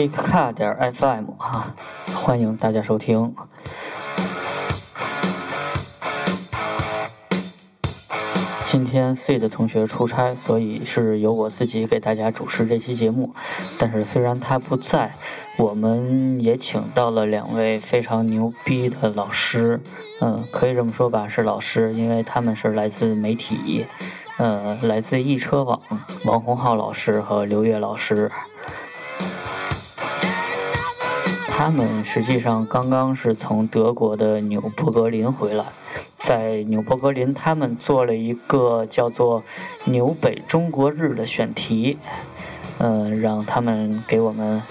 Geek Car 点 FM 哈，欢迎大家收听。今天 C 的同学出差，所以是由我自己给大家主持这期节目。但是虽然他不在，我们也请到了两位非常牛逼的老师，嗯，可以这么说吧，是老师，因为他们是来自媒体，呃，来自易车网，王洪浩老师和刘越老师。他们实际上刚刚是从德国的纽博格林回来。在纽博格林，他们做了一个叫做“纽北中国日”的选题，嗯，让他们给我们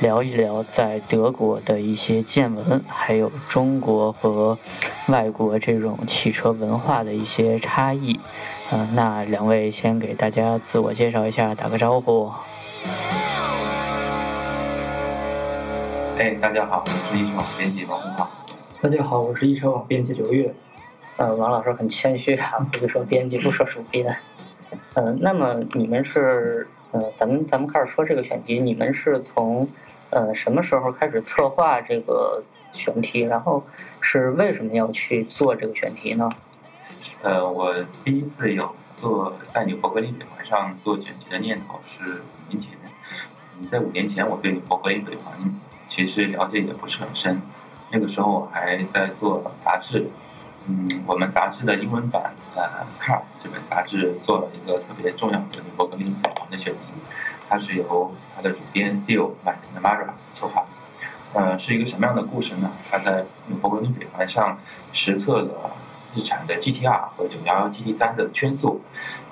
聊一聊在德国的一些见闻，还有中国和外国这种汽车文化的一些差异。嗯，那两位先给大家自我介绍一下，打个招呼。哎，大家好，我是易车网编辑王红浩。大家好，我是易车网编辑刘越。呃，王老师很谦虚啊，不是说编辑，不说主编。嗯，那么你们是，呃，咱们咱们开始说这个选题，你们是从，呃，什么时候开始策划这个选题？然后是为什么要去做这个选题呢？呃，我第一次有做在纽博格林北环上做选题的念头是五年前。嗯，在五年前，我对纽博格林北环其实了解也不是很深，那个时候我还在做杂志。嗯，我们杂志的英文版呃《Car》这本杂志做了一个特别重要的纽博格林北环的选题，它是由它的主编 Phil McNamara 策划。呃，是一个什么样的故事呢？他在纽博格林北环上实测了日产的 GTR 和911 GT3 的圈速，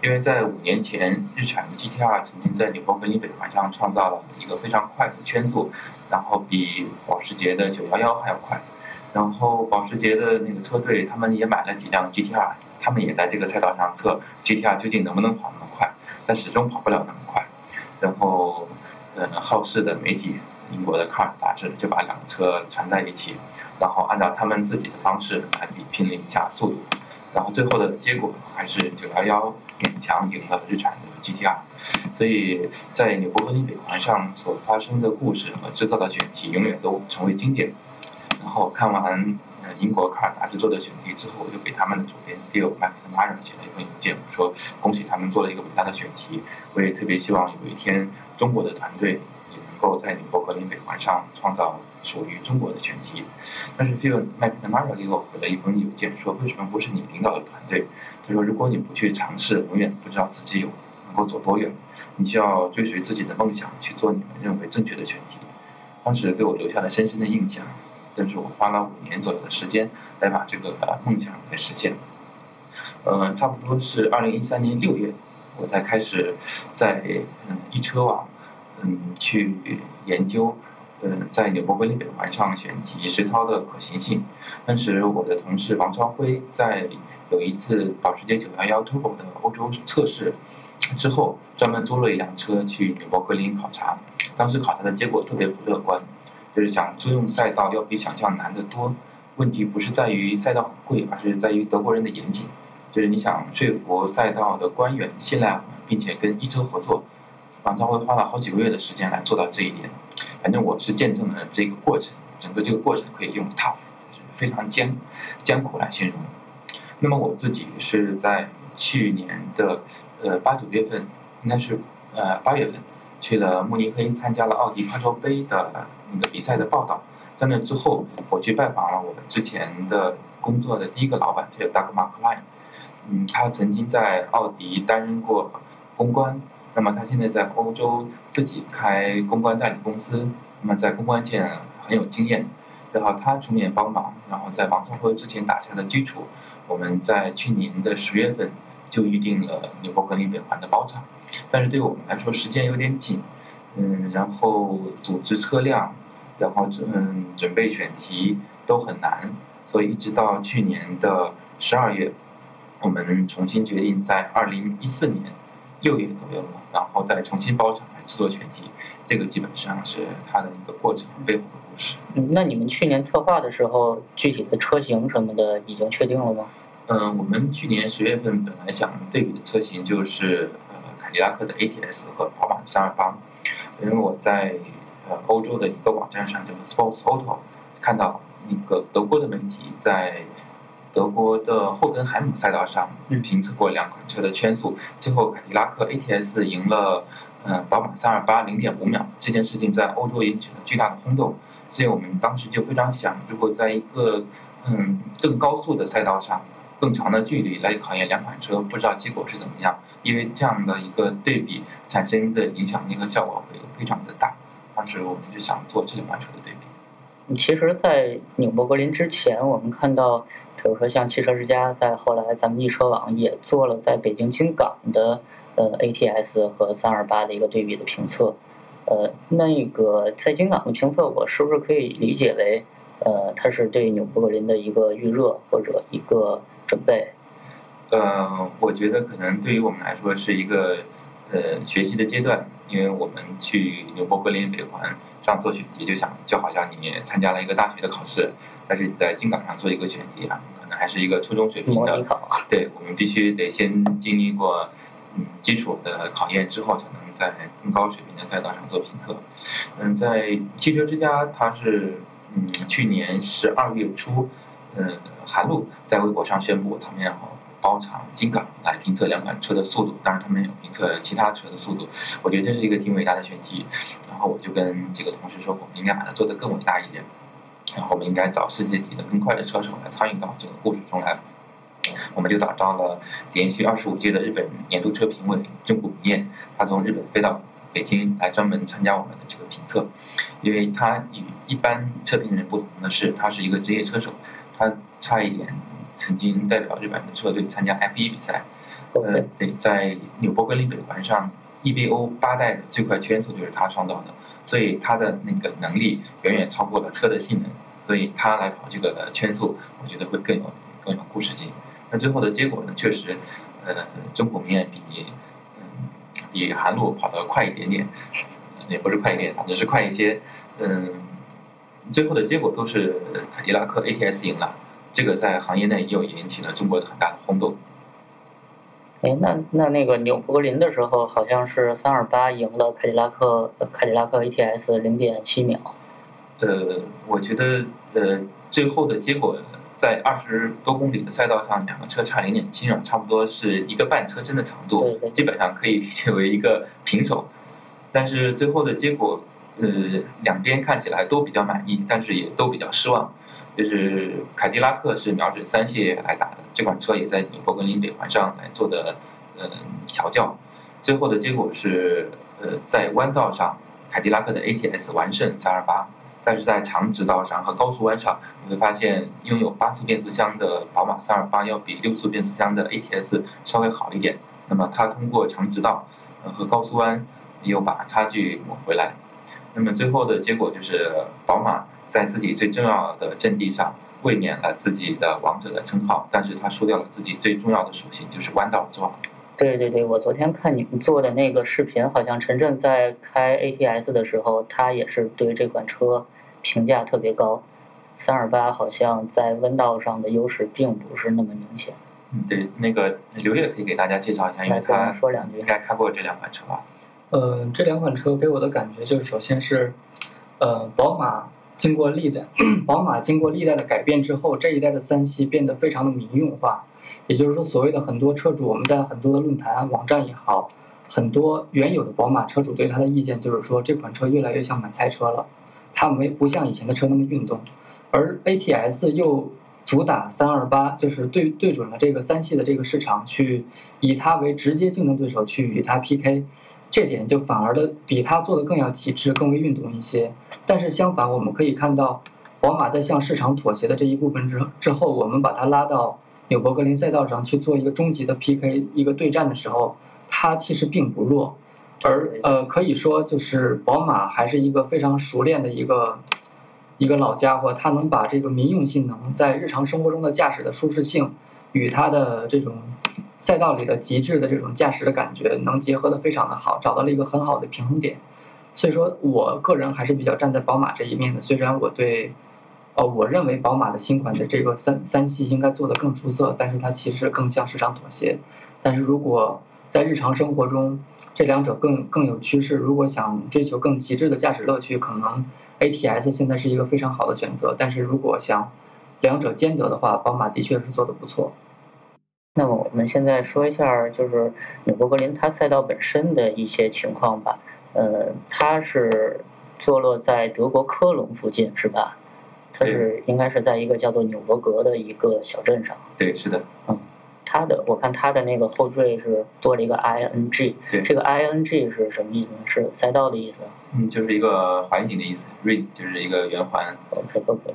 因为在五年前，日产 GTR 曾经在纽博格林北环上创造了一个非常快的圈速，然后比保时捷的911还要快。然后保时捷的那个车队，他们也买了几辆 GTR，他们也在这个赛道上测 GTR 究竟能不能跑那么快，但始终跑不了那么快。然后，呃，好事的媒体，英国的《Car》杂志就把两个车缠在一起，然后按照他们自己的方式来拼了一下速度。然后最后的结果还是911勉强赢了日产的 GTR。所以在纽博格林北环上所发生的故事和制造的选题，永远都成为经典。然后看完呃英国卡尔杂志做的选题之后，我就给他们的主编 Bill McNamara 写了一封邮件，说恭喜他们做了一个伟大的选题，我也特别希望有一天中国的团队够在宁波格林北环上创造属于中国的选题。但是 Bill McNamara 给我回了一封邮件，说为什么不是你领导的团队？他说如果你不去尝试，永远不知道自己有能够走多远。你需要追随自己的梦想，去做你们认为正确的选题。当时给我留下了深深的印象。但是我花了五年左右的时间来把这个梦想来实现。呃，差不多是二零一三年六月，我才开始在嗯易车网嗯去研究嗯在纽博格林北环上选题实操的可行性。当时我的同事王超辉在有一次保时捷911 Turbo 的欧洲测试之后，专门租了一辆车去纽博格林考察。当时考察的结果特别不乐观。就是想租用赛道要比想象难得多，问题不是在于赛道很贵，而是在于德国人的严谨。就是你想说服赛道的官员信赖我们，并且跟一车合作，王朝辉花了好几个月的时间来做到这一点。反正我是见证了这个过程，整个这个过程可以用 top 非常艰艰苦来形容。那么我自己是在去年的呃八九月份，应该是呃八月份。去了慕尼黑参加了奥迪快车杯的那个比赛的报道，在那之后，我去拜访了我之前的工作的第一个老板，叫 Doug McLean。嗯，他曾经在奥迪担任过公关，那么他现在在欧洲自己开公关代理公司，那么在公关界很有经验。然后他出面帮忙，然后在王超辉之前打下的基础，我们在去年的十月份就预定了纽博格林北环的包场。但是对我们来说时间有点紧，嗯，然后组织车辆，然后嗯准备选题都很难，所以一直到去年的十二月，我们重新决定在二零一四年六月左右，然后再重新包场来制作全体，这个基本上是它的一个过程背后的故事。嗯，那你们去年策划的时候，具体的车型什么的已经确定了吗？嗯，我们去年十月份本来想对比的车型就是呃。凯迪拉克的 ATS 和宝马的三二八，因为我在呃欧洲的一个网站上叫做 Sports Auto，看到一个德国的媒体在德国的霍根海姆赛道上评测过两款车的圈速，最后凯迪拉克 ATS 赢了嗯宝马328零点五秒，这件事情在欧洲引起了巨大的轰动，所以我们当时就非常想，如果在一个嗯更高速的赛道上。更长的距离来考验两款车，不知道结果是怎么样。因为这样的一个对比产生的影响力和效果会非常的大。当时我们就想做这两款车的对比。其实，在纽博格林之前，我们看到，比如说像汽车之家，在后来咱们易车网也做了在北京京港的呃 ATS 和三二八的一个对比的评测。呃，那个在京港的评测，我是不是可以理解为，呃，它是对纽博格林的一个预热或者一个？准备，呃，我觉得可能对于我们来说是一个呃学习的阶段，因为我们去纽博格林北环上做选题，就想就好像你参加了一个大学的考试，但是你在金港上做一个选题啊，可能还是一个初中水平的考。对，我们必须得先经历过嗯基础的考验之后，才能在更高水平的赛道上做评测。嗯，在汽车之家，它是嗯去年十二月初。嗯，韩露在微博上宣布，他们要包场金港来评测两款车的速度，当然他们有评测其他车的速度。我觉得这是一个挺伟大的选题，然后我就跟几个同事说，我们应该把它做得更伟大一点，然后我们应该找世界级的更快的车手来参与到这个故事中来。我们就打造了连续二十五届的日本年度车评委正谷明彦，他从日本飞到北京来专门参加我们的这个评测，因为他与一般车评人不同的是，他是一个职业车手。他差一点曾经代表日本的车队参加 F1 比赛，呃，对，在纽博格林北环上，EBO 八代的最快圈速就是他创造的，所以他的那个能力远远超过了车的性能，所以他来跑这个圈速，我觉得会更有更有故事性。那最后的结果呢，确实，呃，中国明彦比嗯比韩路跑得快一点点，也不是快一点，反正是快一些，嗯。最后的结果都是凯迪拉克 ATS 赢了，这个在行业内又引起了中国很大的轰动。哎，那那那个纽博格林的时候，好像是三二八赢了凯迪拉克，凯迪拉克 ATS 零点七秒。呃，我觉得呃，最后的结果在二十多公里的赛道上，两个车差零点七秒，差不多是一个半车身的长度，基本上可以理解为一个平手。但是最后的结果。呃，两边看起来都比较满意，但是也都比较失望。就是凯迪拉克是瞄准三系来打的，这款车也在纽博格林北环上来做的嗯调教。最后的结果是，呃，在弯道上，凯迪拉克的 ATS 完胜328，但是在长直道上和高速弯上，你会发现拥有八速变速箱的宝马328要比六速变速箱的 ATS 稍微好一点。那么它通过长直道和高速弯又把差距抹回来。那么最后的结果就是，宝马在自己最重要的阵地上卫冕了自己的王者的称号，但是他输掉了自己最重要的属性，就是弯道之王。对对对，我昨天看你们做的那个视频，好像陈震在开 ATS 的时候，他也是对这款车评价特别高。三二八好像在弯道上的优势并不是那么明显。嗯，对，那个刘烨可以给大家介绍一下，因为他说两句应该开过这两款车吧。呃，这两款车给我的感觉就是，首先是，呃，宝马经过历代，宝马经过历代的改变之后，这一代的三系变得非常的民用化。也就是说，所谓的很多车主，我们在很多的论坛、网站也好，很多原有的宝马车主对它的意见就是说，这款车越来越像买菜车了，它没不像以前的车那么运动。而 ATS 又主打三二八，就是对对准了这个三系的这个市场，去以它为直接竞争对手去与它 PK。这点就反而的比它做的更要极致，更为运动一些。但是相反，我们可以看到，宝马在向市场妥协的这一部分之之后，我们把它拉到纽博格林赛道上去做一个终极的 PK 一个对战的时候，它其实并不弱。而呃，可以说就是宝马还是一个非常熟练的一个一个老家伙，它能把这个民用性能在日常生活中的驾驶的舒适性与它的这种。赛道里的极致的这种驾驶的感觉能结合的非常的好，找到了一个很好的平衡点，所以说我个人还是比较站在宝马这一面的。虽然我对，呃，我认为宝马的新款的这个三三系应该做的更出色，但是它其实更向市场妥协。但是如果在日常生活中，这两者更更有趋势。如果想追求更极致的驾驶乐趣，可能 ATS 现在是一个非常好的选择。但是如果想两者兼得的话，宝马的确是做的不错。那么我们现在说一下，就是纽博格林它赛道本身的一些情况吧。呃，它是坐落在德国科隆附近，是吧？它是应该是在一个叫做纽伯格的一个小镇上。对，是的。嗯，它的我看它的那个后缀是多了一个 ing。对。这个 ing 是什么意思呢？是赛道的意思。嗯，就是一个环形的意思，ring 就是一个圆环。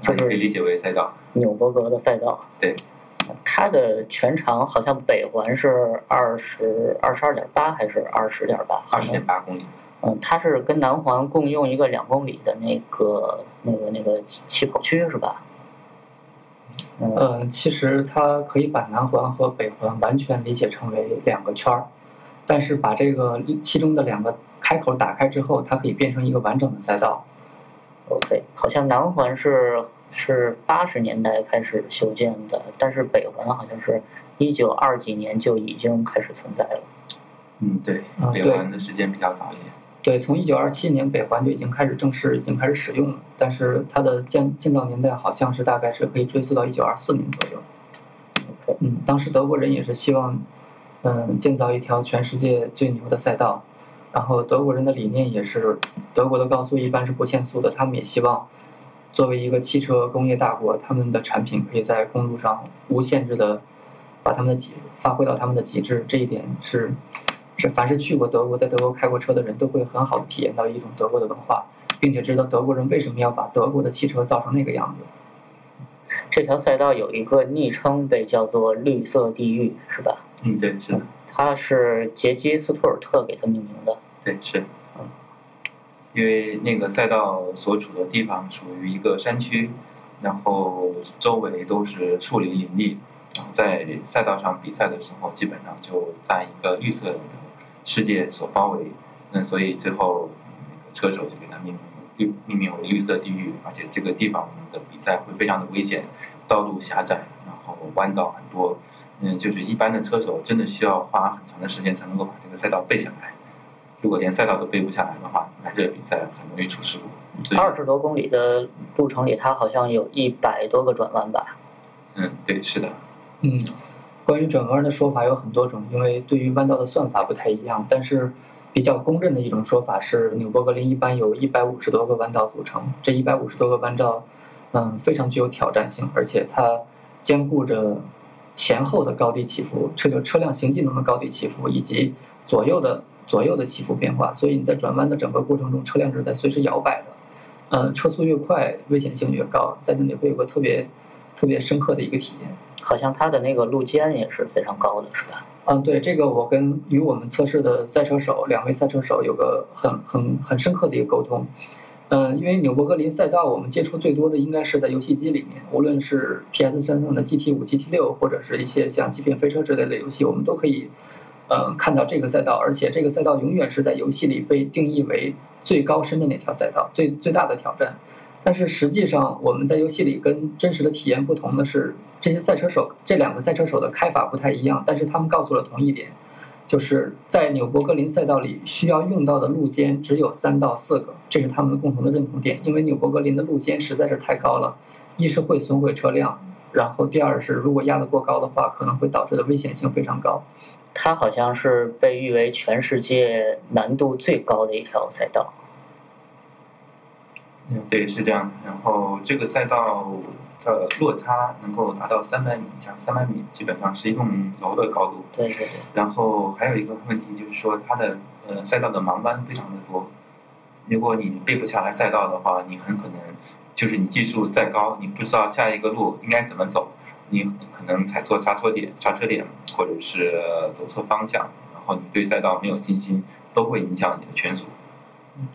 就是可以理解为赛道。纽伯格的赛道。对。它的全长好像北环是二十二十二点八还是二十点八？二十点八公里。嗯，它是跟南环共用一个两公里的那个那个那个起跑区是吧？嗯，其实它可以把南环和北环完全理解成为两个圈儿，但是把这个其中的两个开口打开之后，它可以变成一个完整的赛道。OK，好像南环是是八十年代开始修建的，但是北环好像是一九二几年就已经开始存在了。嗯，对，北环的时间比较早一点。对，从一九二七年北环就已经开始正式已经开始使用了，但是它的建建造年代好像是大概是可以追溯到一九二四年左右。嗯，当时德国人也是希望，嗯，建造一条全世界最牛的赛道，然后德国人的理念也是，德国的高速一般是不限速的，他们也希望，作为一个汽车工业大国，他们的产品可以在公路上无限制的把他们的极发挥到他们的极致，这一点是。是，凡是去过德国，在德国开过车的人都会很好的体验到一种德国的文化，并且知道德国人为什么要把德国的汽车造成那个样子。这条赛道有一个昵称被叫做“绿色地狱”，是吧？嗯，对，是的。它是杰基斯图尔特给它命名的。对，是。嗯。因为那个赛道所处的地方属于一个山区，然后周围都是树林林立，在赛道上比赛的时候，基本上就在一个绿色的。世界所包围，那所以最后车手就给它命名绿命名为绿色地狱，而且这个地方的比赛会非常的危险，道路狭窄，然后弯道很多，嗯，就是一般的车手真的需要花很长的时间才能够把这个赛道背下来，如果连赛道都背不下来的话，那这个比赛很容易出事故。二十多公里的路程里，它好像有一百多个转弯吧？嗯，对，是的。嗯。关于转弯的说法有很多种，因为对于弯道的算法不太一样。但是比较公认的一种说法是，纽博格林一般有一百五十多个弯道组成。这一百五十多个弯道，嗯，非常具有挑战性，而且它兼顾着前后的高低起伏，车就车辆行进中的高低起伏，以及左右的左右的起伏变化。所以你在转弯的整个过程中，车辆是在随时摇摆的。嗯，车速越快，危险性越高，在那里会有个特别特别深刻的一个体验。好像它的那个路肩也是非常高的，是吧？嗯，对，这个我跟与我们测试的赛车手两位赛车手有个很很很深刻的一个沟通。嗯，因为纽博格林赛道我们接触最多的应该是在游戏机里面，无论是 PS 三上的 GT 五、GT 六，或者是一些像极品飞车之类的游戏，我们都可以嗯看到这个赛道，而且这个赛道永远是在游戏里被定义为最高深的那条赛道，最最大的挑战。但是实际上，我们在游戏里跟真实的体验不同的是，这些赛车手这两个赛车手的开法不太一样，但是他们告诉了同一点，就是在纽博格林赛道里需要用到的路肩只有三到四个，这是他们的共同的认同点。因为纽博格林的路肩实在是太高了，一是会损毁车辆，然后第二是如果压得过高的话，可能会导致的危险性非常高。它好像是被誉为全世界难度最高的一条赛道。嗯，对，是这样的。然后这个赛道的落差能够达到三百米，加三百米基本上是一栋楼的高度。对对对。然后还有一个问题就是说，它的呃赛道的盲弯非常的多。如果你背不下来赛道的话，你很可能就是你技术再高，你不知道下一个路应该怎么走，你可能踩错刹车点、刹车点，或者是走错方向，然后你对赛道没有信心，都会影响你的圈速。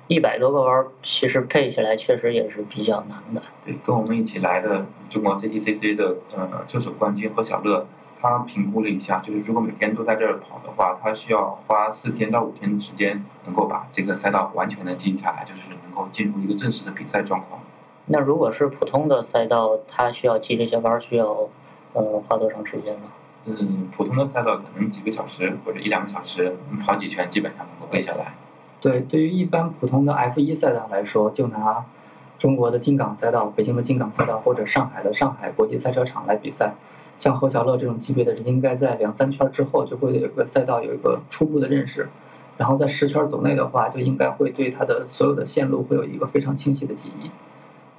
一百多个弯，其实配起来确实也是比较难的。对，跟我们一起来的中国 CTCC 的呃车手冠军何小乐，他评估了一下，就是如果每天都在这儿跑的话，他需要花四天到五天的时间，能够把这个赛道完全的记下来，就是能够进入一个正式的比赛状况。那如果是普通的赛道，他需要记这些弯需要呃花多长时间呢？嗯，普通的赛道可能几个小时或者一两个小时跑几圈，基本上能够背下来。对，对于一般普通的 F 一赛道来说，就拿中国的金港赛道、北京的金港赛道或者上海的上海国际赛车场来比赛，像何小乐这种级别的人，应该在两三圈之后就会有一个赛道有一个初步的认识，然后在十圈走内的话，就应该会对他的所有的线路会有一个非常清晰的记忆。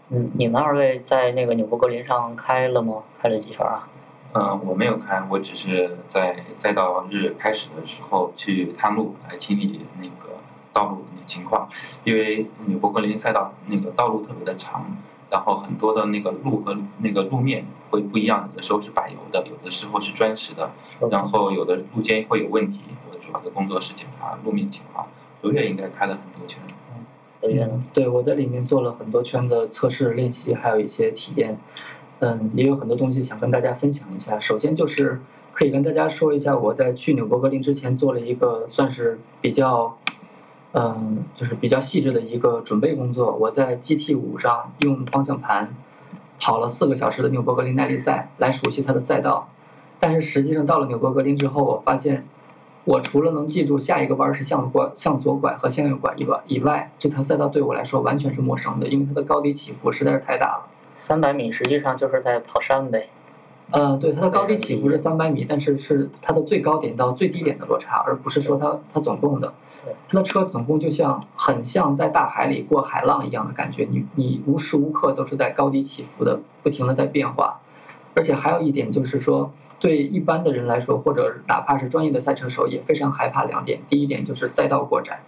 嗯，你们二位在那个纽博格林上开了吗？开了几圈啊？嗯，我没有开，我只是在赛道日开始的时候去探路来清理那个道路的情况，因为纽博格林赛道那个道路特别的长，然后很多的那个路和那个路面会不一样，有的时候是柏油的，有的时候是砖石的，然后有的路肩会有问题。我主要的工作是检查路面情况。刘月应该开了很多圈。嗯，对，我在里面做了很多圈的测试练习，还有一些体验。嗯，也有很多东西想跟大家分享一下。首先就是可以跟大家说一下，我在去纽博格林之前做了一个算是比较，嗯，就是比较细致的一个准备工作。我在 GT 五上用方向盘跑了四个小时的纽博格林耐力赛，来熟悉它的赛道。但是实际上到了纽博格林之后，我发现。我除了能记住下一个弯是向左、向左拐和向右拐以外，以外这条赛道对我来说完全是陌生的，因为它的高低起伏实在是太大了。三百米实际上就是在跑山呗。嗯，对，它的高低起伏是三百米，但是是它的最高点到最低点的落差，而不是说它它总共的。它的车总共就像很像在大海里过海浪一样的感觉，你你无时无刻都是在高低起伏的，不停的在变化。而且还有一点就是说。对一般的人来说，或者哪怕是专业的赛车手，也非常害怕两点。第一点就是赛道过窄，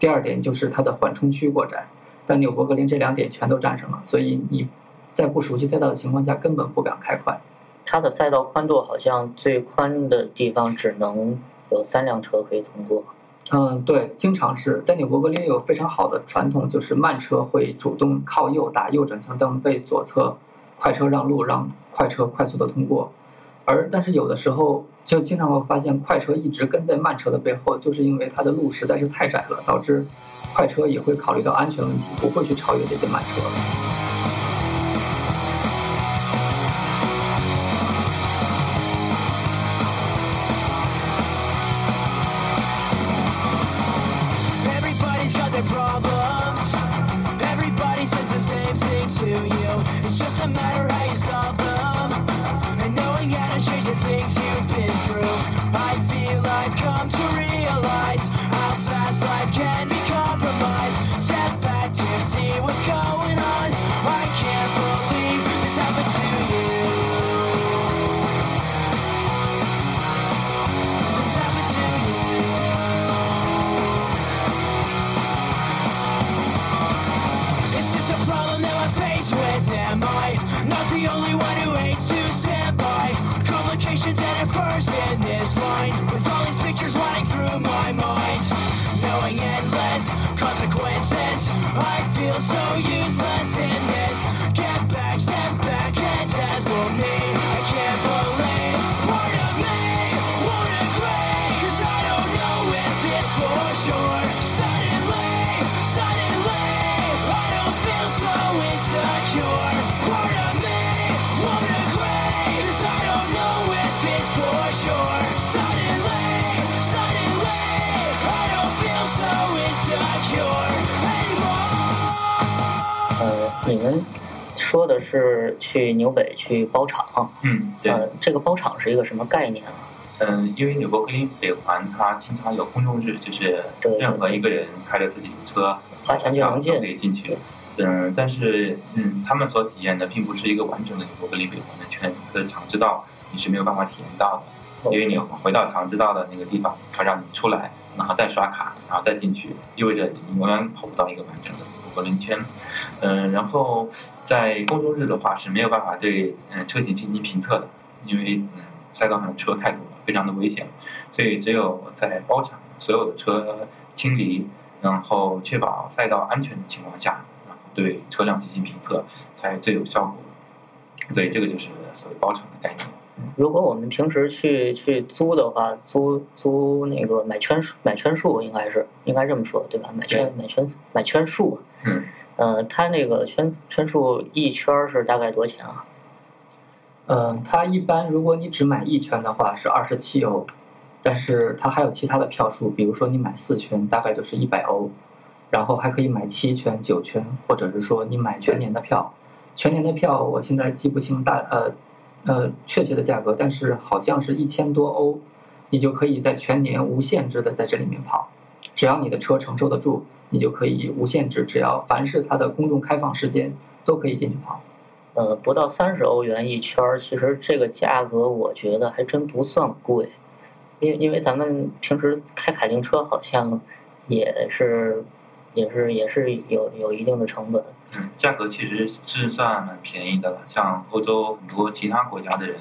第二点就是它的缓冲区过窄。但纽博格林这两点全都战胜了，所以你在不熟悉赛道的情况下，根本不敢开快。它的赛道宽度好像最宽的地方只能有三辆车可以通过。嗯，对，经常是在纽博格林有非常好的传统，就是慢车会主动靠右打右转向灯，被左侧快车让路，让快车快速的通过。而但是有的时候就经常会发现快车一直跟在慢车的背后，就是因为它的路实在是太窄了，导致快车也会考虑到安全问题，不会去超越这些慢车。去包场，嗯，对，这个包场是一个什么概念啊？嗯，因为纽博格林北环它经常有公众日，就是任何一个人开着自己的车，花钱就能进，可以进去。嗯，但是嗯，他们所体验的并不是一个完整的纽博格林北环的圈，的长直道你是没有办法体验到的，因为你回到长直道的那个地方，它让你出来，然后再刷卡，然后再进去，意味着你永远跑不到一个完整的纽博格林圈。嗯，然后在公众日的话是没有办法对嗯车型进行评测的，因为嗯赛道上车太多了，非常的危险，所以只有在包场所有的车清理，然后确保赛道安全的情况下，然后对车辆进行评测才最有效果。所以这个就是所谓包场的概念。如果我们平时去去租的话，租租那个买圈数买圈数应该是应该这么说对吧？买圈买圈买圈数。嗯。呃，它那个圈圈数一圈是大概多少钱啊？嗯，它一般如果你只买一圈的话是二十七欧，但是它还有其他的票数，比如说你买四圈大概就是一百欧，然后还可以买七圈、九圈，或者是说你买全年的票。全年的票我现在记不清大呃呃确切的价格，但是好像是一千多欧，你就可以在全年无限制的在这里面跑，只要你的车承受得住，你就可以无限制，只要凡是它的公众开放时间都可以进去跑。呃，不到三十欧元一圈儿，其实这个价格我觉得还真不算贵，因为因为咱们平时开卡丁车好像也是也是也是有有一定的成本。嗯，价格其实是算蛮便宜的了。像欧洲很多其他国家的人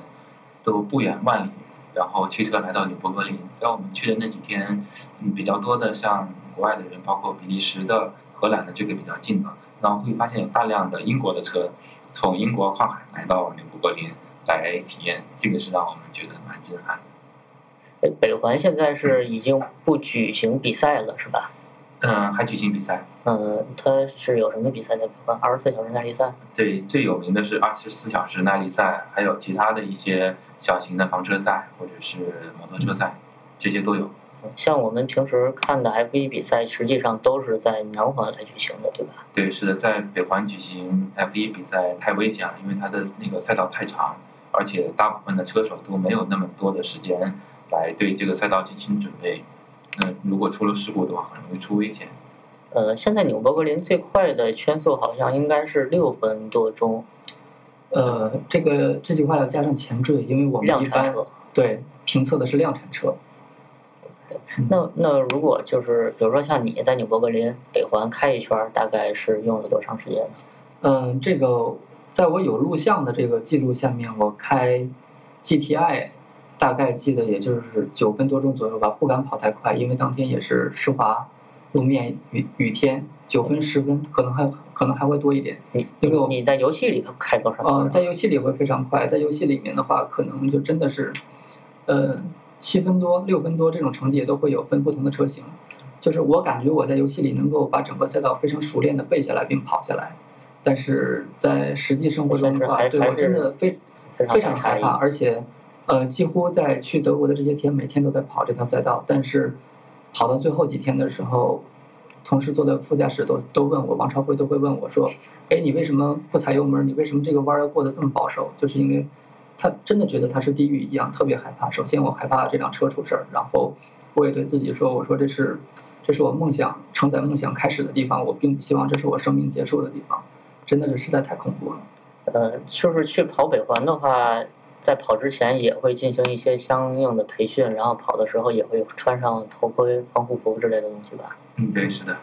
都不远万里，然后骑车来到纽博格林。在我们去的那几天，嗯，比较多的像国外的人，包括比利时的、荷兰的，这个比较近的，然后会发现有大量的英国的车从英国跨海来到纽博格林来体验，这个是让我们觉得蛮震撼的。哎，北环现在是已经不举行比赛了，是吧？嗯，还举行比赛。嗯，它是有什么比赛在北环？二十四小时耐力赛？对，最有名的是二十四小时耐力赛，还有其他的一些小型的房车赛或者是摩托车赛，这些都有。像我们平时看的 F 一比赛，实际上都是在南环来举行的，对吧？对，是的，在北环举行 F 一比赛太危险了，因为它的那个赛道太长，而且大部分的车手都没有那么多的时间来对这个赛道进行准备。那如果出了事故的话，很容易出危险。呃，现在纽博格林最快的圈速好像应该是六分多钟。呃，这个这句话要加上前缀，因为我们一般量产车。对评测的是量产车。那那如果就是比如说像你在纽伯格林北环开一圈儿，大概是用了多长时间呢？嗯，这个在我有录像的这个记录下面，我开 GTI 大概记得也就是九分多钟左右吧，不敢跑太快，因为当天也是湿滑路面雨雨天，九分十分可能还可能还会多一点。你因为我你在游戏里头开多少？呃，在游戏里会非常快，在游戏里面的话，可能就真的是，呃，七分多、六分多这种成绩也都会有，分不同的车型。就是我感觉我在游戏里能够把整个赛道非常熟练的背下来并跑下来，但是在实际生活中的话，对我真的非非常害怕，而且，呃，几乎在去德国的这些天，每天都在跑这条赛道，但是跑到最后几天的时候，同事坐在副驾驶都都问我，王朝辉都会问我说，哎，你为什么不踩油门？你为什么这个弯儿要过得这么保守？就是因为他真的觉得他是地狱一样，特别害怕。首先我害怕这辆车出事儿，然后我也对自己说，我说这是这是我梦想承载梦想开始的地方，我并不希望这是我生命结束的地方，真的是实在太恐怖了。呃，就是去跑北环的话，在跑之前也会进行一些相应的培训，然后跑的时候也会穿上头盔、防护服之类的东西吧。嗯，对，是的。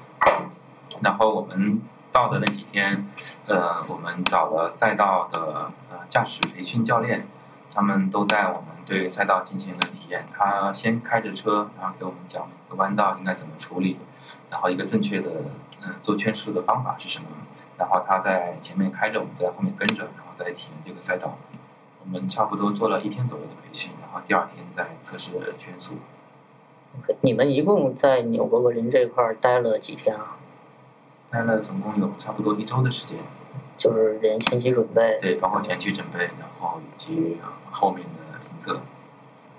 然后我们到的那几天，呃，我们找了赛道的呃驾驶培训教练，他们都带我们对赛道进行了体验。他先开着车，然后给我们讲每个弯道应该怎么处理，然后一个正确的嗯、做圈速的方法是什么。然后他在前面开着，我们在后面跟着，然后再体验这个赛道。我们差不多做了一天左右的培训，然后第二天再测试圈速。你们一共在纽博格林这块儿待了几天啊？待了总共有差不多一周的时间。就是连前期准备，对，包括前期准备，然后以及后面的评测。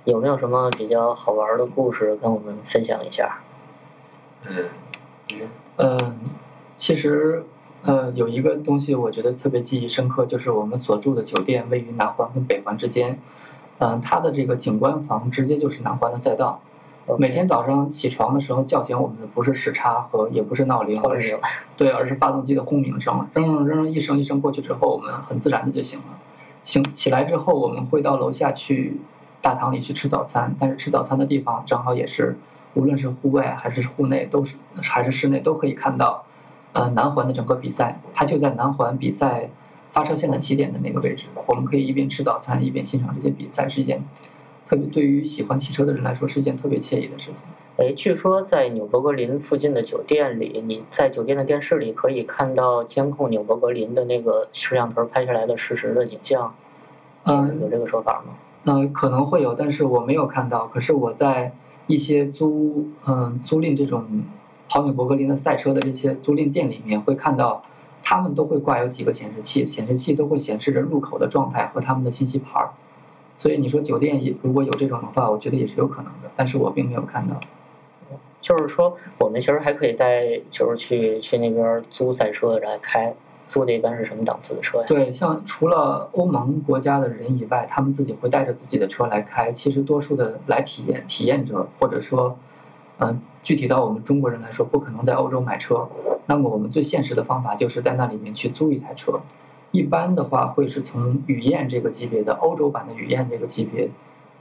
有没有什么比较好玩的故事跟我们分享一下？嗯，嗯，其实呃有一个东西我觉得特别记忆深刻，就是我们所住的酒店位于南环跟北环之间，嗯、它的这个景观房直接就是南环的赛道。每天早上起床的时候叫醒我们的不是时差和也不是闹铃，是对，而是发动机的轰鸣声，扔扔扔一声一声过去之后，我们很自然的就醒了。醒起来之后，我们会到楼下去大堂里去吃早餐，但是吃早餐的地方正好也是，无论是户外还是户内，都是还是室内都可以看到，呃，南环的整个比赛，它就在南环比赛发射线的起点的那个位置，我们可以一边吃早餐一边欣赏这些比赛，是一件特别对于喜欢汽车的人来说是一件特别惬意的事情。哎，据说在纽博格林附近的酒店里，你在酒店的电视里可以看到监控纽博格林的那个摄像头拍下来的实时的景象，嗯，有这个说法吗？嗯，可能会有，但是我没有看到。可是我在一些租嗯租赁这种跑纽博格林的赛车的这些租赁店里面会看到，他们都会挂有几个显示器，显示器都会显示着入口的状态和他们的信息牌儿。所以你说酒店也如果有这种的话，我觉得也是有可能的，但是我并没有看到。就是说，我们其实还可以在就是去去那边租赛车来开，租的一般是什么档次的车呀？对，像除了欧盟国家的人以外，他们自己会带着自己的车来开。其实多数的来体验体验者，或者说，嗯，具体到我们中国人来说，不可能在欧洲买车。那么我们最现实的方法就是在那里面去租一台车。一般的话会是从雨燕这个级别的欧洲版的雨燕这个级别，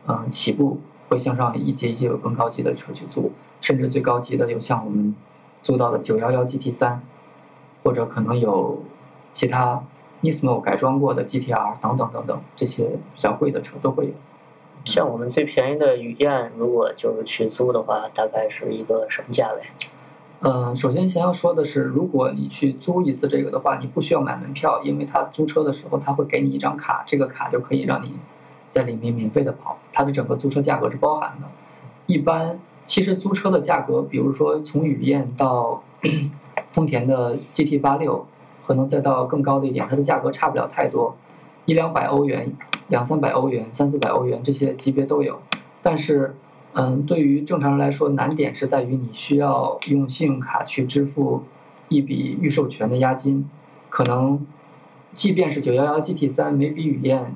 嗯，起步会向上一阶一阶有更高级的车去租，甚至最高级的有像我们租到的911 GT 三，或者可能有其他 Nismo 改装过的 GTR 等等等等这些比较贵的车都会有。像我们最便宜的雨燕，如果就是去租的话，大概是一个什么价位？嗯，首先先要说的是，如果你去租一次这个的话，你不需要买门票，因为他租车的时候他会给你一张卡，这个卡就可以让你在里面免费的跑，它的整个租车价格是包含的。一般其实租车的价格，比如说从雨燕到 丰田的 GT 八六，可能再到更高的一点，它的价格差不了太多，一两百欧元、两三百欧元、三四百欧元这些级别都有，但是。嗯，对于正常人来说，难点是在于你需要用信用卡去支付一笔预授权的押金，可能即便是九幺幺 GT 三没比雨燕，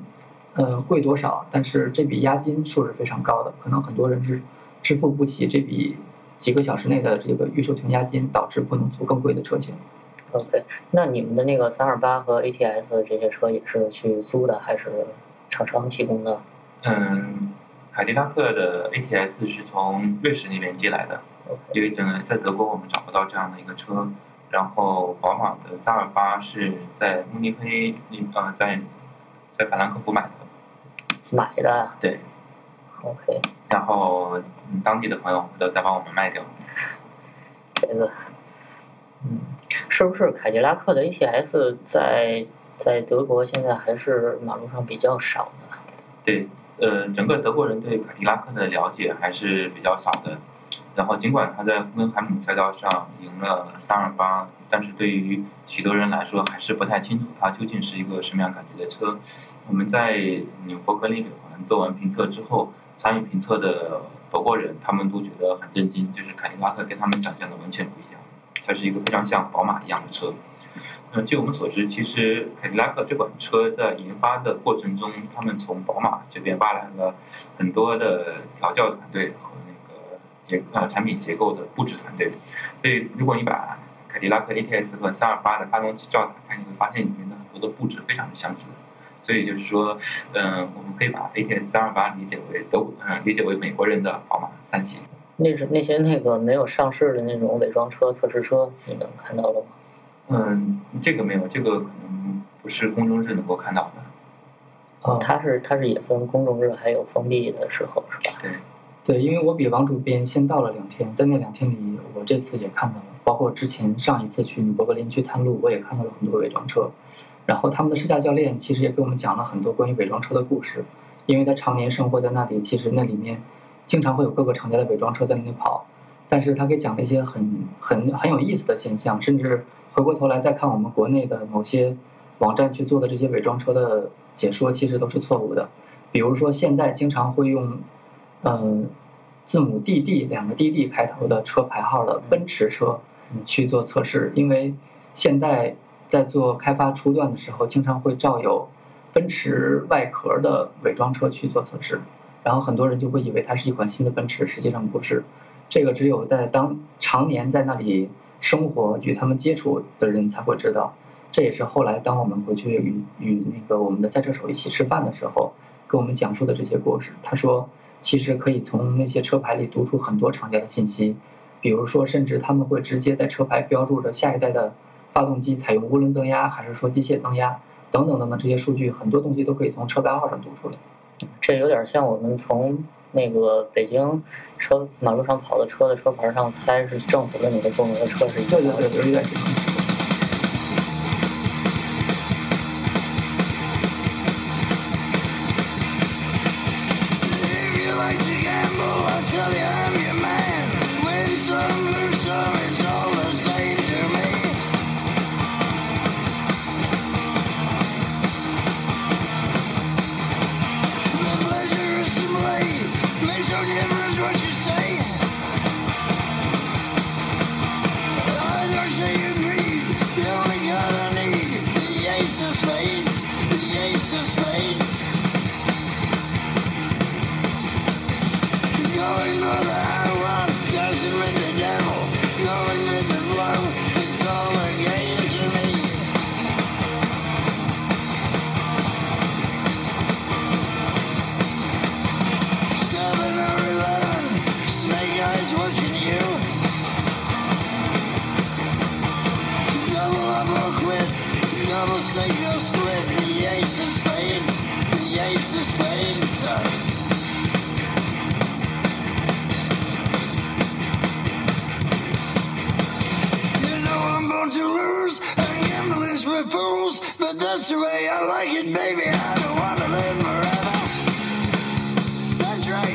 呃贵多少，但是这笔押金数是非常高的，可能很多人是支付不起这笔几个小时内的这个预授权押金，导致不能租更贵的车型。OK，那你们的那个三二八和 ATS 这些车也是去租的，还是厂商提供的？嗯。凯迪拉克的 ATS 是从瑞士那边寄来的，因为整个在德国我们找不到这样的一个车。然后宝马的三二八是在慕尼黑那呃在在法兰克福买的。买的？对。OK。然后当地的朋友都在帮我们卖掉。这个，嗯，是不是凯迪拉克的 ATS 在在德国现在还是马路上比较少的？对。呃，整个德国人对凯迪拉克的了解还是比较少的。然后，尽管他在芬根海姆赛道上赢了三二八，但是对于许多人来说还是不太清楚它究竟是一个什么样感觉的车。我们在纽博格林环做完评测之后，参与评测的德国人他们都觉得很震惊，就是凯迪拉克跟他们想象的完全不一样，它是一个非常像宝马一样的车。嗯，据我们所知，其实凯迪拉克这款车在研发的过程中，他们从宝马这边挖来了很多的调教团队和那个结呃产品结构的布置团队。所以，如果你把凯迪拉克 ATS 和328的发动机照打开，你会发现里面的很多的布置非常的相似。所以就是说，嗯，我们可以把 ATS 328理解为德嗯理解为美国人的宝马三系。那是那些那个没有上市的那种伪装车测试车，你们看到了吗？嗯，这个没有，这个可能不是公众日能够看到的。哦，它是它是也分公众日还有封闭的时候，是吧？对。对，因为我比王主编先到了两天，在那两天里，我这次也看到了，包括之前上一次去伯格林去探路，我也看到了很多伪装车。然后他们的试驾教练其实也给我们讲了很多关于伪装车的故事，因为他常年生活在那里，其实那里面经常会有各个厂家的伪装车在那里跑。但是他给讲了一些很很很有意思的现象，甚至。回过头来再看我们国内的某些网站去做的这些伪装车的解说，其实都是错误的。比如说，现在经常会用，嗯，字母 DD 两个 DD 开头的车牌号的奔驰车去做测试，因为现在在做开发初段的时候，经常会照有奔驰外壳的伪装车去做测试，然后很多人就会以为它是一款新的奔驰，实际上不是。这个只有在当常年在那里。生活与他们接触的人才会知道，这也是后来当我们回去与与那个我们的赛车手一起吃饭的时候，跟我们讲述的这些故事。他说，其实可以从那些车牌里读出很多厂家的信息，比如说，甚至他们会直接在车牌标注着下一代的发动机采用涡轮增压还是说机械增压等等等等这些数据，很多东西都可以从车牌号上读出来。这有点像我们从。那个北京车马路上跑的车的车牌上猜是政府的哪个部门的车是？对对对，有点。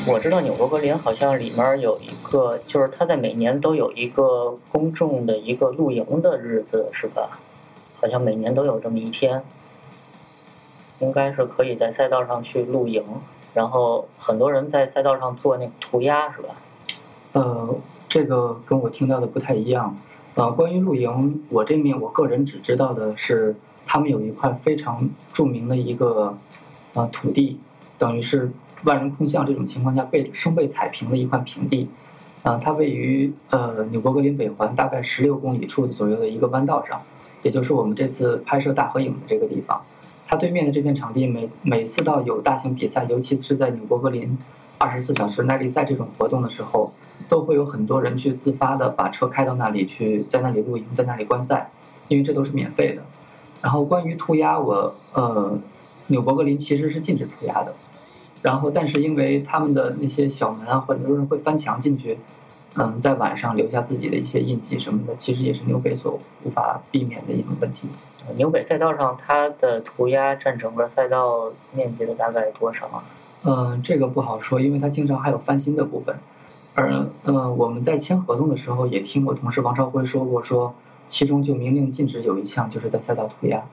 我知道纽伯格林好像里面有一个，就是他在每年都有一个公众的一个露营的日子，是吧？好像每年都有这么一天，应该是可以在赛道上去露营，然后很多人在赛道上做那个涂鸦，是吧？呃，这个跟我听到的不太一样。呃，关于露营，我这面我个人只知道的是，他们有一块非常著名的一个呃土地，等于是万人空巷这种情况下被生被踩平的一块平地。啊、它位于呃纽伯格林北环大概十六公里处左右的一个弯道上，也就是我们这次拍摄大合影的这个地方。它对面的这片场地每每次到有大型比赛，尤其是在纽伯格林二十四小时耐力赛这种活动的时候，都会有很多人去自发的把车开到那里去，在那里露营，在那里观赛，因为这都是免费的。然后关于涂鸦，我呃，纽伯格林其实是禁止涂鸦的。然后，但是因为他们的那些小门啊，很多人会翻墙进去，嗯，在晚上留下自己的一些印记什么的，其实也是纽北所无法避免的一种问题。纽北赛道上，它的涂鸦占整个赛道面积的大概多少啊？嗯，这个不好说，因为它经常还有翻新的部分。而嗯，我们在签合同的时候也听我同事王朝辉说过，说其中就明令禁止有一项就是在赛道涂鸦。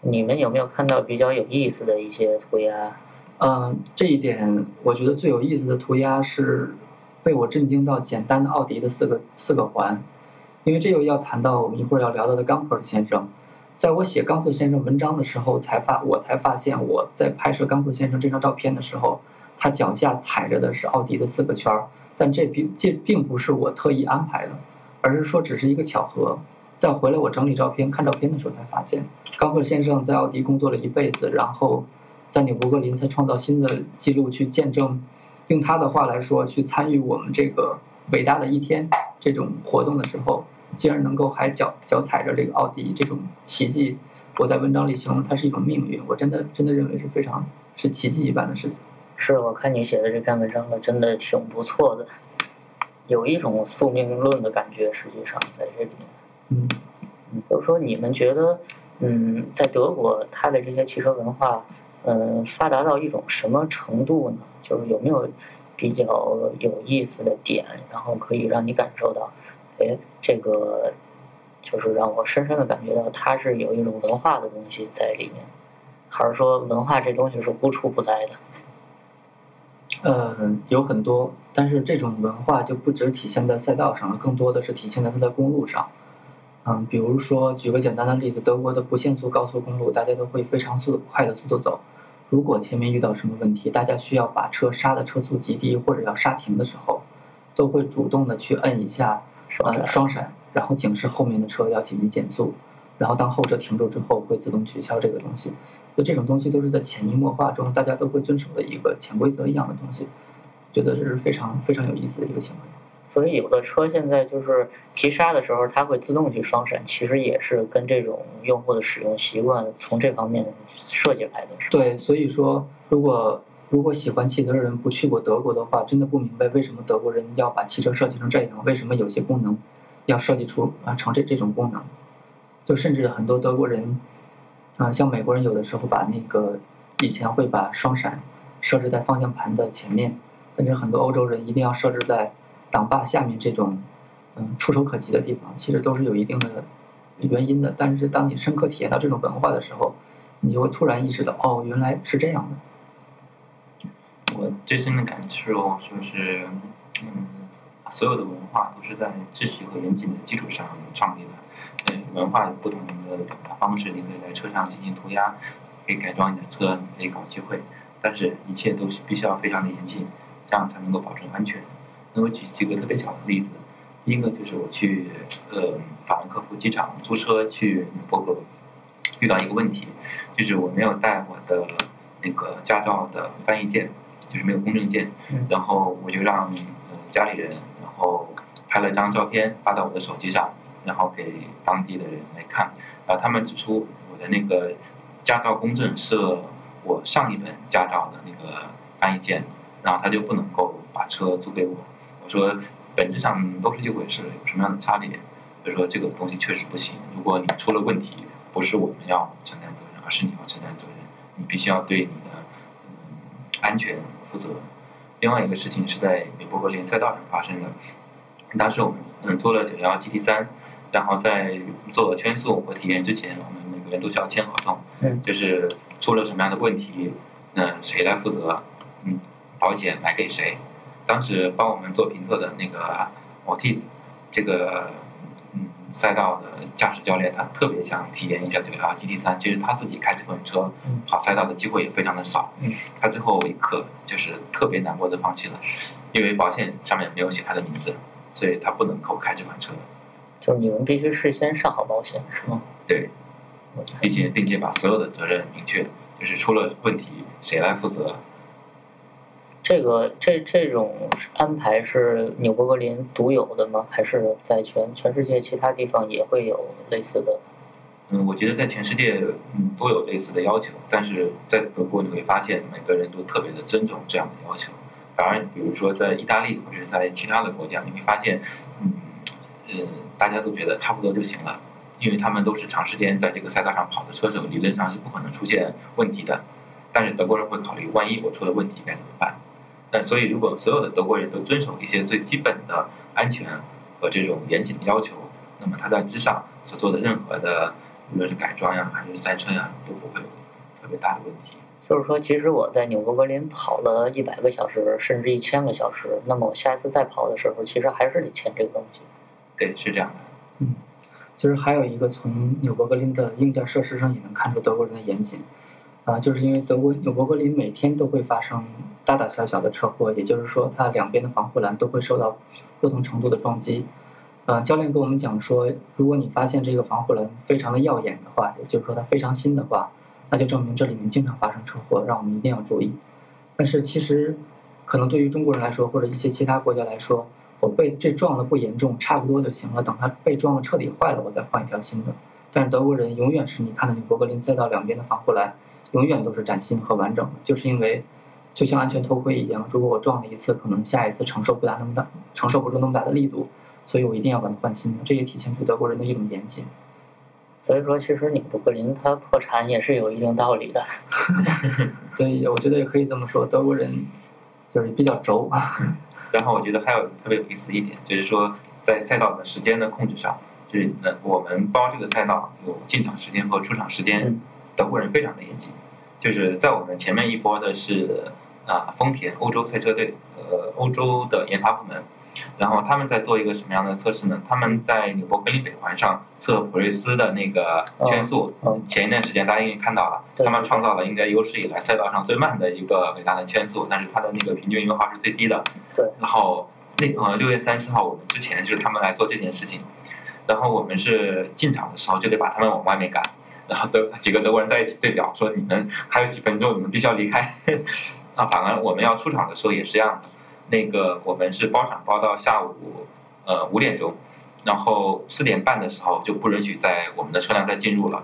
你们有没有看到比较有意思的一些涂鸦？嗯，这一点我觉得最有意思的涂鸦是被我震惊到简单的奥迪的四个四个环，因为这又要谈到我们一会儿要聊到的冈普尔先生。在我写冈普尔先生文章的时候，才发我才发现我在拍摄冈普尔先生这张照片的时候，他脚下踩着的是奥迪的四个圈儿，但这并这并不是我特意安排的，而是说只是一个巧合。再回来我整理照片看照片的时候才发现，高克先生在奥迪工作了一辈子，然后在纽伯格林才创造新的记录，去见证，用他的话来说，去参与我们这个伟大的一天这种活动的时候，竟然能够还脚脚踩着这个奥迪这种奇迹，我在文章里形容它是一种命运，我真的真的认为是非常是奇迹一般的事情。是我看你写的这篇文章呢，真的挺不错的，有一种宿命论的感觉，实际上在这里面。嗯嗯，就是说你们觉得，嗯，在德国它的这些汽车文化，嗯，发达到一种什么程度呢？就是有没有比较有意思的点，然后可以让你感受到，哎，这个就是让我深深的感觉到它是有一种文化的东西在里面，还是说文化这东西是无处不在的？呃，有很多，但是这种文化就不只体现在赛道上了，更多的是体现在它的公路上。嗯，比如说举个简单的例子，德国的不限速高速公路，大家都会非常速快的速度走。如果前面遇到什么问题，大家需要把车刹的车速极低或者要刹停的时候，都会主动的去摁一下呃双闪，然后警示后面的车要紧急减速，然后当后车停住之后会自动取消这个东西。就这种东西都是在潜移默化中大家都会遵守的一个潜规则一样的东西，觉得这是非常非常有意思的一个行为。所以有的车现在就是急刹的时候，它会自动去双闪，其实也是跟这种用户的使用习惯从这方面设计来的。对，所以说，如果如果喜欢汽车的人不去过德国的话，真的不明白为什么德国人要把汽车设计成这样，为什么有些功能要设计出啊成这这种功能，就甚至很多德国人，啊、像美国人有的时候把那个以前会把双闪设置在方向盘的前面，但是很多欧洲人一定要设置在挡把下面这种嗯触手可及的地方，其实都是有一定的原因的。但是当你深刻体验到这种文化的时候，你就会突然意识到，哦，原来是这样的。我最深的感受就是，嗯，所有的文化都是在秩序和严谨的基础上创立的。呃，文化有不同的方式，你可以在车上进行涂鸦，可以改装你的车，可以搞聚会，但是一切都是必须要非常的严谨。这样才能够保证安全。那我举几个特别小的例子，第一个就是我去呃法兰克福机场租车去纽伯格，遇到一个问题，就是我没有带我的那个驾照的翻译件，就是没有公证件，嗯然后我就让呃家里人，然后拍了张照片发到我的手机上，然后给当地的人来看，然后他们指出我的那个驾照公证是我上一本驾照的那个翻译件，然后他就不能够把车租给我。我说本质上都是一回事，有什么样的差别？就说这个东西确实不行。如果你出了问题，不是我们要承担责任，而是你要承担责任，你必须要对你的安全负责。另外一个事情是在纽伯格林赛道上发生的，当时我们嗯做了九幺 GT 三，然后在做圈速和体验之前，我们每个人都需要签合同，嗯就是出了什么样的问题，那谁来负责？嗯，保险买给谁？当时帮我们做评测的那个 Ortiz，这个嗯赛道的驾驶教练，他特别想体验一下九幺 GT 三。其实他自己开这款车嗯跑赛道的机会也非常的少。嗯他最后一刻就是特别难过的放弃了，因为保险上面没有写他的名字，所以他不能够开这款车。就是你们必须事先上好保险，是吗？对，并且并且把所有的责任明确，就是出了问题谁来负责。这个这这种安排是纽伯格林独有的吗？还是在全全世界其他地方也会有类似的？嗯，我觉得在全世界嗯都有类似的要求，但是在德国你会发现每个人都特别的尊重这样的要求。反而比如说在意大利或者在其他的国家，你会发现，嗯嗯，大家都觉得差不多就行了，因为他们都是长时间在这个赛道上跑的车手，理论上是不可能出现问题的。但是德国人会考虑，万一我出了问题该怎么办？那所以如果所有的德国人都遵守一些最基本的安全和这种严谨的要求，那么他在之上所做的任何的，无论是改装呀还是赛车呀，都不会有特别大的问题。就是说，其实我在纽伯格林跑了一百个小时，甚至一千个小时，那么我下一次再跑的时候，其实还是得签这个东西。对，是这样的。嗯，其实还有一个从纽伯格林的硬件设施上也能看出德国人的严谨，啊，就是因为德国纽伯格林每天都会发生大大小小的车祸，也就是说它两边的防护栏都会受到不同程度的撞击。呃，教练跟我们讲说，如果你发现这个防护栏非常的耀眼的话，也就是说它非常新的话，那就证明这里面经常发生车祸，让我们一定要注意。但是其实，可能对于中国人来说，或者一些其他国家来说，我被这撞的不严重，差不多就行了。等它被撞的彻底坏了，我再换一条新的。但是德国人永远是你看到你伯格林赛道两边的防护栏，永远都是崭新和完整的，就是因为就像安全头盔一样，如果我撞了一次，可能下一次承受不大那么大，承受不住那么大的力度，所以我一定要把它换新的。这也体现出德国人的一种严谨。所以说，其实你伯格林它破产也是有一定道理的。所以我觉得也可以这么说，德国人就是比较轴。然后我觉得还有特别有意思的一点，就是说在赛道的时间的控制上，就是呃我们包这个赛道有进场时间和出场时间嗯，德国人非常的严谨。就是在我们前面一波的是啊丰田欧洲赛车队，呃欧洲的研发部门，然后他们在做一个什么样的测试呢？他们在纽博格林北环上测普瑞斯的那个圈速，前一段时间大家应该看到了，他们创造了应该有史以来赛道上最慢的一个伟大的圈速，但是它的那个平均油耗是最低的。对。然后那呃六月三十号我们之前就是他们来做这件事情，然后我们是进场的时候就得把他们往外面赶，然后德几个德国人在一起对表说你们还有几分钟你们必须要离开，那反而我们要出场的时候也是这样的，那个我们是包场包到下午呃五点钟，然后四点半的时候就不允许在我们的车辆再进入了。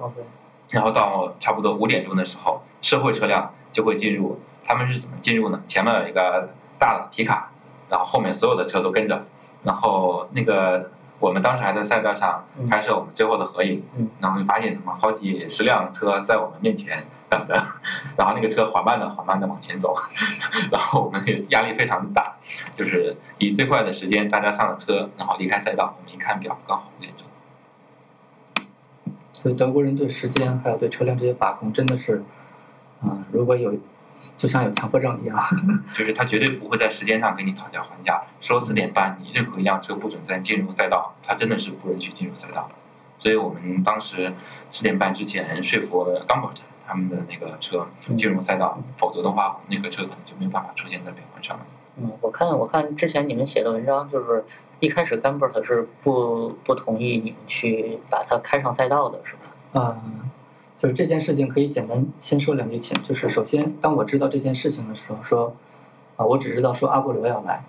然后到差不多五点钟的时候，社会车辆就会进入。他们是怎么进入呢？前面有一个大的皮卡，然后后面所有的车都跟着。然后那个我们当时还在赛道上嗯拍摄我们最后的合影，嗯然后就发现什么好几十辆车在我们面前等着，然后那个车缓慢的缓慢的往前走，然后我们也压力非常大，就是以最快的时间大家上了车，然后离开赛道。我们一看表，刚好五点钟。所以德国人对时间还有对车辆这些把控真的是，啊、如果有，就像有强迫症一样。就是他绝对不会在时间上跟你讨价还价，说四点半你任何一辆车不准再进入赛道，他真的是不允许进入赛道的。所以我们当时四点半之前说服了冈博特他们的那个车进入赛道，否则的话那个车可能就没有办法出现在北环上了。嗯，我看我看之前你们写的文章，就是一开始 Gambert 是不不同意你们去把它开上赛道的，是吧？嗯，就是这件事情可以简单先说两句前，就是首先当我知道这件事情的时候，说啊，我只知道说阿波罗要来，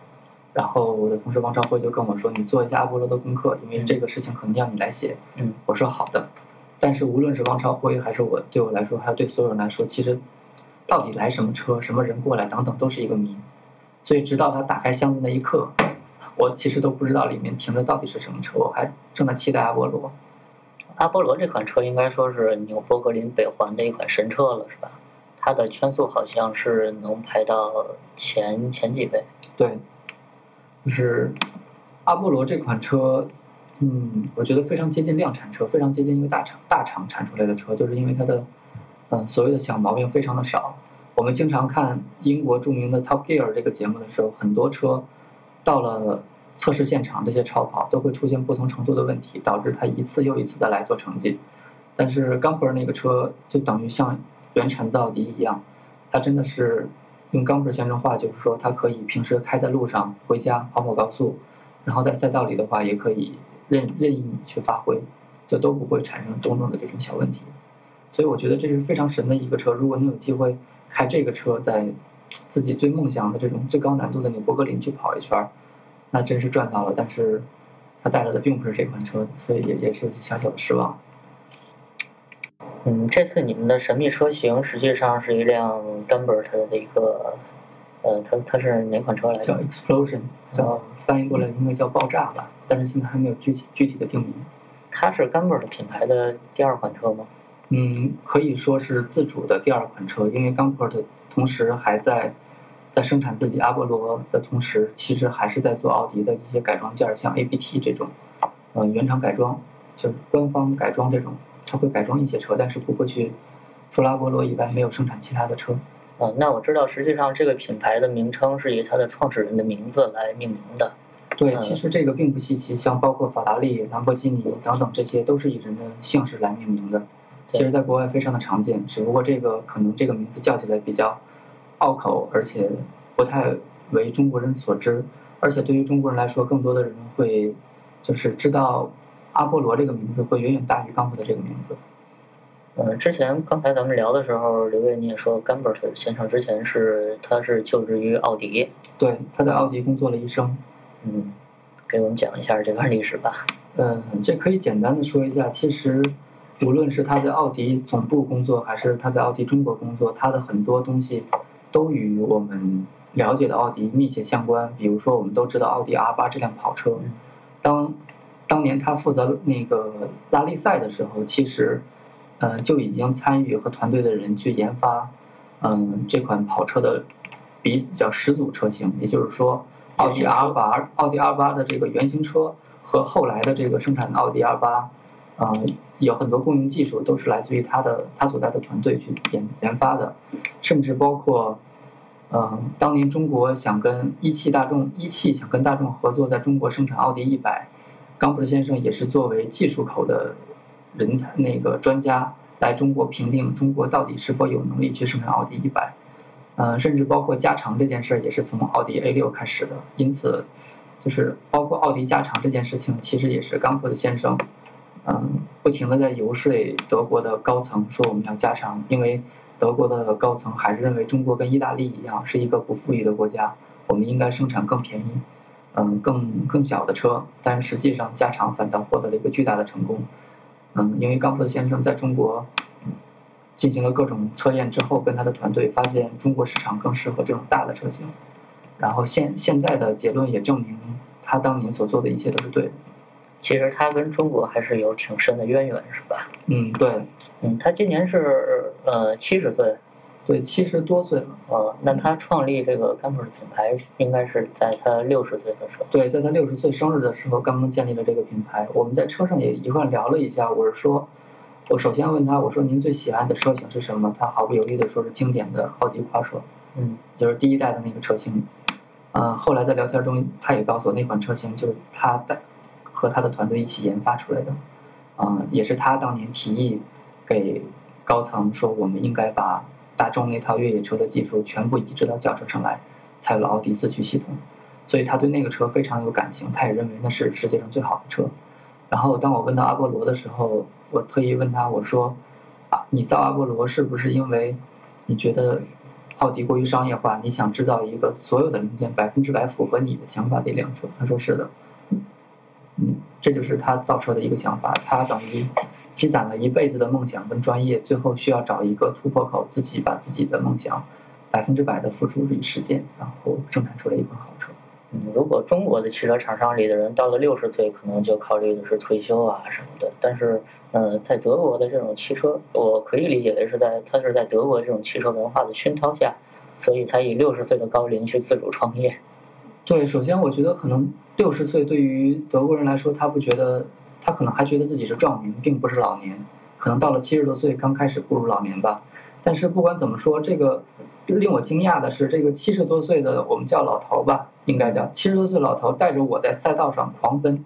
然后我的同事王朝辉就跟我说，你做一下阿波罗的功课，因为这个事情可能要你来写。嗯，我说好的，但是无论是王朝辉还是我，对我来说，还有对所有人来说，其实到底来什么车、什么人过来等等，都是一个谜。所以直到他打开箱子那一刻，我其实都不知道里面停的到底是什么车，我还正在期待阿波罗。阿波罗这款车应该说是纽博格林北环的一款神车了，是吧？它的圈速好像是能排到前前几位。对，就是阿波罗这款车，嗯，我觉得非常接近量产车，非常接近一个大厂大厂产出来的车，就是因为它的，嗯，所谓的小毛病非常的少。我们经常看英国著名的 Top Gear 这个节目的时候，很多车到了测试现场，这些超跑都会出现不同程度的问题，导致它一次又一次的来做成绩。但是冈普尔那个车就等于像原产自奥迪一样，它真的是用冈普尔先生话就是说，它可以平时开在路上回家跑跑高速，然后在赛道里的话也可以任任意去发挥，就都不会产生种种的这种小问题。所以我觉得这是非常神的一个车，如果你有机会开这个车在自己最梦想的这种最高难度的纽博格林去跑一圈儿，那真是赚到了。但是它带来的并不是这款车，所以也也是有些小小的失望。嗯，这次你们的神秘车型实际上是一辆 Gambert 的一个，呃，它它是哪款车来着叫？explosion，叫哦翻译过来应该叫爆炸吧，但是现在还没有具体具体的定名。它是 Gambert 品牌的第二款车吗？嗯，可以说是自主的第二款车，因为 Gambert 同时还在在生产自己阿波罗的同时，其实还是在做奥迪的一些改装件儿，像 ABT 这种，呃，原厂改装，就是官方改装这种，它会改装一些车，但是不会去除了阿波罗以外没有生产其他的车。嗯，那我知道，实际上这个品牌的名称是以它的创始人的名字来命名的。对，嗯其实这个并不稀奇，像包括法拉利、兰博基尼等等这些，都是以人的姓氏来命名的。其实，在国外非常的常见，只不过这个可能这个名字叫起来比较拗口，而且不太为中国人所知。而且对于中国人来说，更多的人会就是知道阿波罗这个名字会远远大于冈普的这个名字。嗯，之前刚才咱们聊的时候，刘越你也说，Gambert 先生之前是他是就职于奥迪。对，他在奥迪工作了一生。嗯，给我们讲一下这段历史吧。嗯，这可以简单的说一下，其实无论是他在奥迪总部工作，还是他在奥迪中国工作，他的很多东西都与我们了解的奥迪密切相关。比如说，我们都知道奥迪 R 八这辆跑车，当当年他负责那个拉力赛的时候，其实呃就已经参与和团队的人去研发，嗯，这款跑车的比较始祖车型，也就是说，奥迪 R 八、奥迪 R 八的这个原型车和后来的这个生产的奥迪 R 八，嗯，有很多共用技术都是来自于他的他所在的团队去研研发的，甚至包括。嗯，当年中国想跟一汽大众，一汽想跟大众合作，在中国生产奥迪一百，冈普先生也是作为技术口的人才，那个专家来中国评定中国到底是否有能力去生产奥迪一百。嗯，甚至包括加长这件事儿也是从奥迪 A 六开始的，因此，就是包括奥迪加长这件事情，其实也是冈普的先生，嗯，不停的在游说德国的高层说我们要加长，因为德国的高层还是认为中国跟意大利一样是一个不富裕的国家，我们应该生产更便宜，嗯，更更小的车，但实际上加长反倒获得了一个巨大的成功，嗯，因为冈普先生在中国。进行了各种测验之后，跟他的团队发现中国市场更适合这种大的车型，然后现现在的结论也证明他当年所做的一切都是对的。其实他跟中国还是有挺深的渊源，是吧？嗯，对，嗯，他今年是呃七十岁，对，七十多岁了。呃，那他创立这个 Gambert 品牌应该是在他六十岁的时候。对，在他六十岁生日的时候，刚刚建立了这个品牌。我们在车上也一块聊了一下，我是说，我首先问他，我说您最喜爱的车型是什么？他毫不犹豫地说是经典的奥迪跨车，嗯就是第一代的那个车型。嗯、后来在聊天中，他也告诉我那款车型就是他带和他的团队一起研发出来的，嗯、也是他当年提议给高层说，我们应该把大众那套越野车的技术全部移植到轿车上来，才有了奥迪四驱系统。所以他对那个车非常有感情，他也认为那是世界上最好的车。然后当我问到阿波罗的时候，我特意问他，我说，啊，你造阿波罗是不是因为你觉得奥迪过于商业化，你想制造一个所有的零件百分之百符合你的想法的一辆车？他说是的。这就是他造车的一个想法，他等于积攒了一辈子的梦想跟专业，最后需要找一个突破口，自己把自己的梦想百分之百的付诸于实践，然后生产出来一款好车。嗯，如果中国的汽车厂商里的人到了六十岁，可能就考虑的是退休啊什么的。但是，呃，在德国的这种汽车，我可以理解为是在他是在德国这种汽车文化的熏陶下，所以才以六十岁的高龄去自主创业。对，首先我觉得可能六十岁对于德国人来说，他不觉得，他可能还觉得自己是壮年，并不是老年。可能到了七十多岁，刚开始步入老年吧。但是不管怎么说，这个令我惊讶的是，这个七十多岁的我们叫老头吧，应该叫七十多岁老头带着我在赛道上狂奔。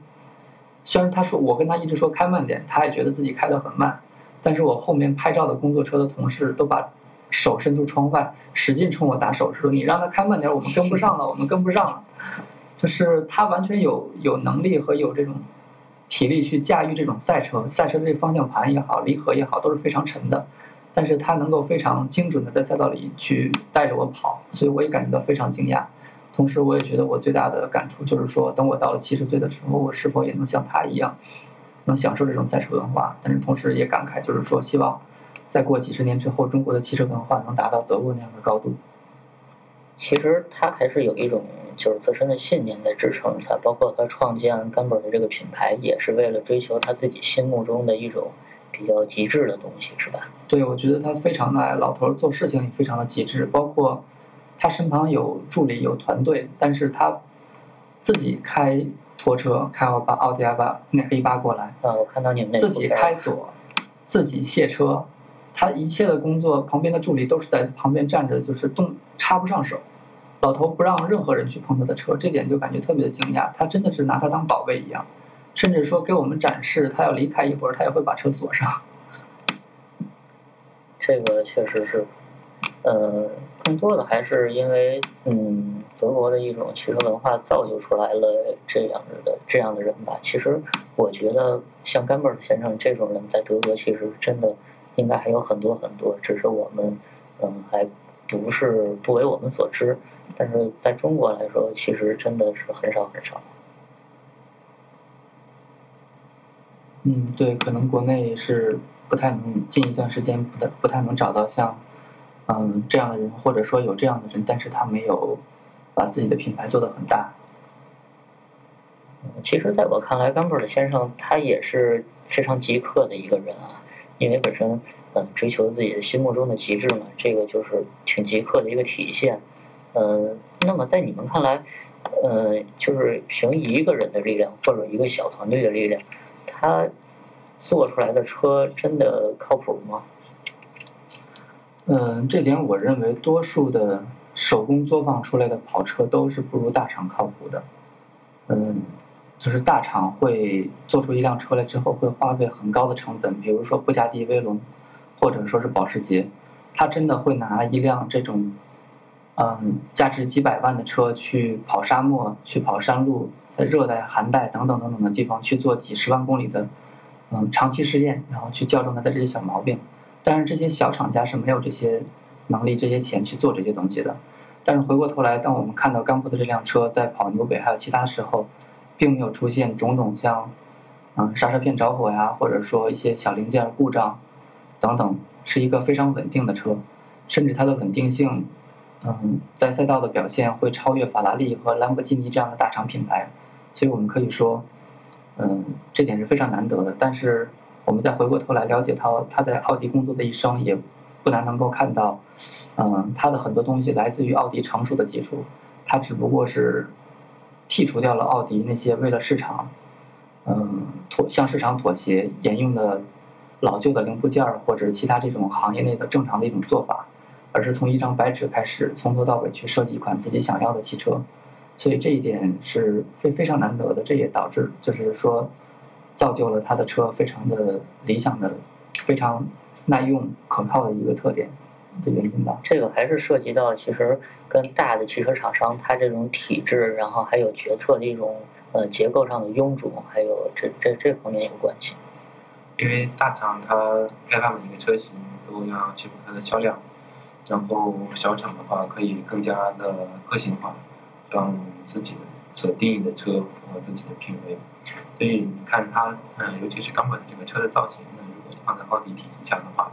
虽然他说我跟他一直说开慢点，他也觉得自己开得很慢。但是我后面拍照的工作车的同事都把手伸出窗外，使劲冲我打手势说：“你让他开慢点，我们跟不上了，我们跟不上了。”就是他完全有有能力和有这种体力去驾驭这种赛车，赛车的这方向盘也好，离合也好，都是非常沉的。但是他能够非常精准的在赛道里去带着我跑，所以我也感觉到非常惊讶。同时，我也觉得我最大的感触就是说，等我到了七十岁的时候，我是否也能像他一样，能享受这种赛车文化？但是同时也感慨，就是说，希望再过几十年之后，中国的汽车文化能达到德国那样的高度。其实他还是有一种就是自身的信念在支撑他，包括他创建甘博的这个品牌，也是为了追求他自己心目中的一种。比较极致的东西是吧？对，我觉得他非常的爱老头，做事情也非常的极致。包括他身旁有助理、有团队，但是他自己开拖车，开奥巴、奥迪 A 八那 A 八过来。啊，我看到你们那自己开锁，自己卸车，他一切的工作，旁边的助理都是在旁边站着，就是动插不上手。老头不让任何人去碰他的车，这点就感觉特别的惊讶。他真的是拿他当宝贝一样。甚至说给我们展示，他要离开一会儿，他也会把车锁上。这个确实是，呃，更多的还是因为，嗯，德国的一种汽车文化造就出来了这样的这样的人吧。其实我觉得像甘贝尔先生这种人在德国，其实真的应该还有很多很多，只是我们，嗯，还不是不为我们所知。但是在中国来说，其实真的是很少很少。嗯，对，可能国内是不太能近一段时间不太不太能找到像，嗯这样的人，或者说有这样的人，但是他没有把自己的品牌做得很大。其实，在我看来，冈布尔先生他也是非常极客的一个人啊，因为本身嗯追求自己的心目中的极致嘛，这个就是挺极客的一个体现。嗯，那么在你们看来，嗯，就是凭一个人的力量或者一个小团队的力量。他做出来的车真的靠谱吗？嗯，这点我认为多数的手工作坊出来的跑车都是不如大厂靠谱的。嗯，就是大厂会做出一辆车来之后，会花费很高的成本，比如说布加迪威龙，或者说是保时捷，他真的会拿一辆这种，嗯，价值几百万的车去跑沙漠，去跑山路。在热带、寒带等等等等的地方去做几十万公里的，嗯，长期试验，然后去校正它的这些小毛病。但是这些小厂家是没有这些能力、这些钱去做这些东西的。但是回过头来，当我们看到刚布的这辆车在跑纽北还有其他时候，并没有出现种种像，嗯，刹车片着火呀，或者说一些小零件故障等等，是一个非常稳定的车，甚至它的稳定性，嗯，在赛道的表现会超越法拉利和兰博基尼这样的大厂品牌。所以我们可以说，嗯，这点是非常难得的。但是我们再回过头来了解他他在奥迪工作的一生，也不难能够看到，嗯，他的很多东西来自于奥迪成熟的技术，他只不过是剔除掉了奥迪那些为了市场，嗯，妥向市场妥协沿用的老旧的零部件或者其他这种行业内的正常的一种做法，而是从一张白纸开始，从头到尾去设计一款自己想要的汽车。所以这一点是非非常难得的，这也导致就是说，造就了他的车非常的理想的、非常耐用、可靠的一个特点。的原因吧。这个还是涉及到其实跟大的汽车厂商它这种体制，然后还有决策的一种呃结构上的臃肿，还有这这这方面有关系。因为大厂它开发每一个车型都要确保它的销量，然后小厂的话可以更加的个性化，让自己的所定义的车符合自己的品味。所以你看它，嗯、尤其是钢管这个车的造型呢，如果放在奥迪体系下的话，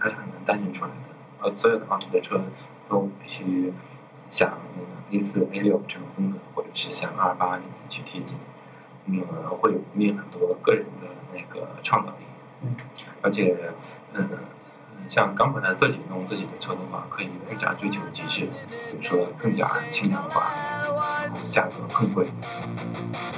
它是很难单认出来的。呃，所有的奥迪的车都必须像那个 A 四、A 六这种风格，或者是像二八里面去贴近。那么会有面很多个人的那个创造力。嗯。而且，嗯，像刚本它自己弄自己的车的话，可以更加追求极致，比如说更加轻量化，然后价格更贵。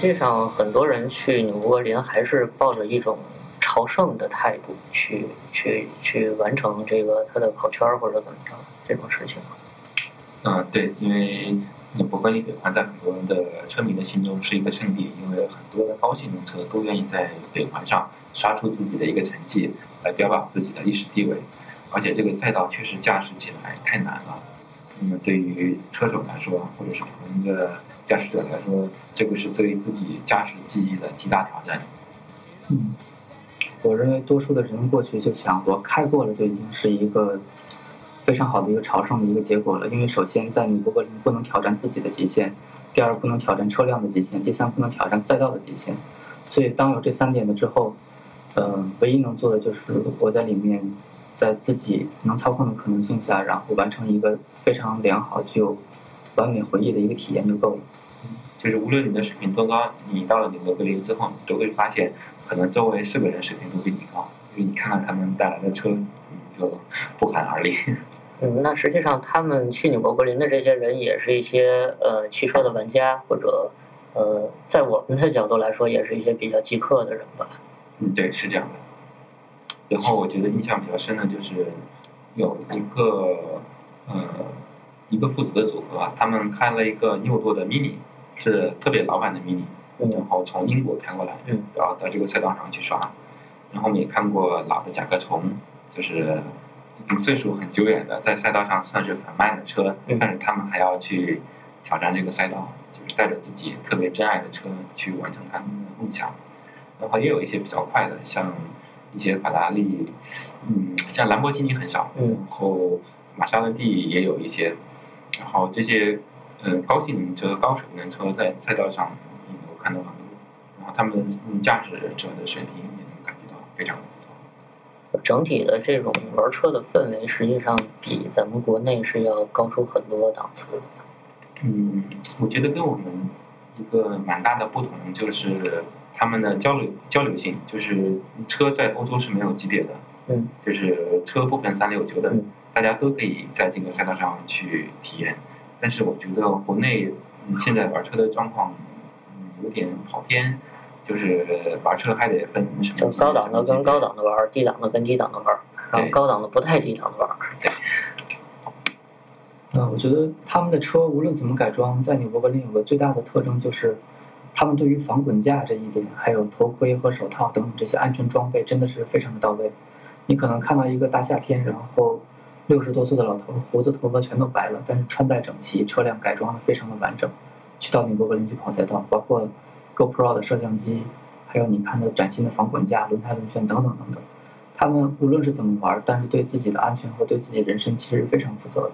实际上，很多人去纽博格林还是抱着一种朝圣的态度去去去完成这个他的跑圈儿或者怎么着这种事情。嗯，对，因为纽博格林北环在很多人的车迷的心中是一个圣地，因为很多的高性能车都愿意在北环上刷出自己的一个成绩，来标榜自己的历史地位。而且这个赛道确实驾驶起来太难了，那么对于车手来说，或者是普通的驾驶者来说，这个是对自己驾驶技艺的极大挑战。嗯，我认为多数的人过去就想，我开过了就已经是一个非常好的一个朝圣的一个结果了。因为首先在你博格林不能挑战自己的极限，第二不能挑战车辆的极限，第三不能挑战赛道的极限。所以当有这三点了之后，呃，唯一能做的就是我在里面，在自己能操控的可能性下，然后完成一个非常良好、具有完美回忆的一个体验就够了。就是无论你的水平多高，你到了纽博格林之后，你都会发现，可能周围是个人水平都比你高，因为你看看他们带来的车，你就不寒而栗。嗯，那实际上他们去纽博格林的这些人也是一些呃汽车的玩家，或者呃在我们的角度来说，也是一些比较极客的人吧。嗯，对，是这样的。然后我觉得印象比较深的就是有一个呃一个父子的组合啊，他们开了一个六座的 mini，是特别老版的 mini，嗯。然后从英国开过来，嗯。然后到这个赛道上去刷。然后我们也看过老的甲壳虫，就是已经岁数很久远的，在赛道上算是很慢的车，嗯。但是他们还要去挑战这个赛道，就是带着自己特别珍爱的车去完成他们的梦想。然后也有一些比较快的，像一些法拉利，嗯，像兰博基尼很少，嗯。然后玛莎拉蒂也有一些，然后这些呃高性能车、高水平车在赛道上嗯有看到很多，然后他们嗯驾驶者的水平也能感觉到非常不错。整体的这种玩车的氛围，实际上比咱们国内是要高出很多档次的。嗯，我觉得跟我们一个蛮大的不同就是他们的交流交流性，就是车在欧洲是没有级别的，嗯就是车不分三六九等嗯，大家都可以在这个赛道上去体验。但是我觉得国内嗯现在玩车的状况嗯有点跑偏，就是玩车还得分什么就高档的跟高。档的玩儿，低档的跟低档的玩儿，然后高档的不太低档的玩儿。呃，我觉得他们的车无论怎么改装，在纽博格林有个最大的特征就是，他们对于防滚架这一点，还有头盔和手套等等这些安全装备，真的是非常的到位。你可能看到一个大夏天，然后六十多岁的老头，胡子头发全都白了，但是穿戴整齐，车辆改装的非常的完整。去到纽博格林去跑赛道，包括 GoPro 的摄像机，还有你看的崭新的防滚架、轮胎轮圈等等等等。他们无论是怎么玩，但是对自己的安全和对自己人身其实是非常负责的。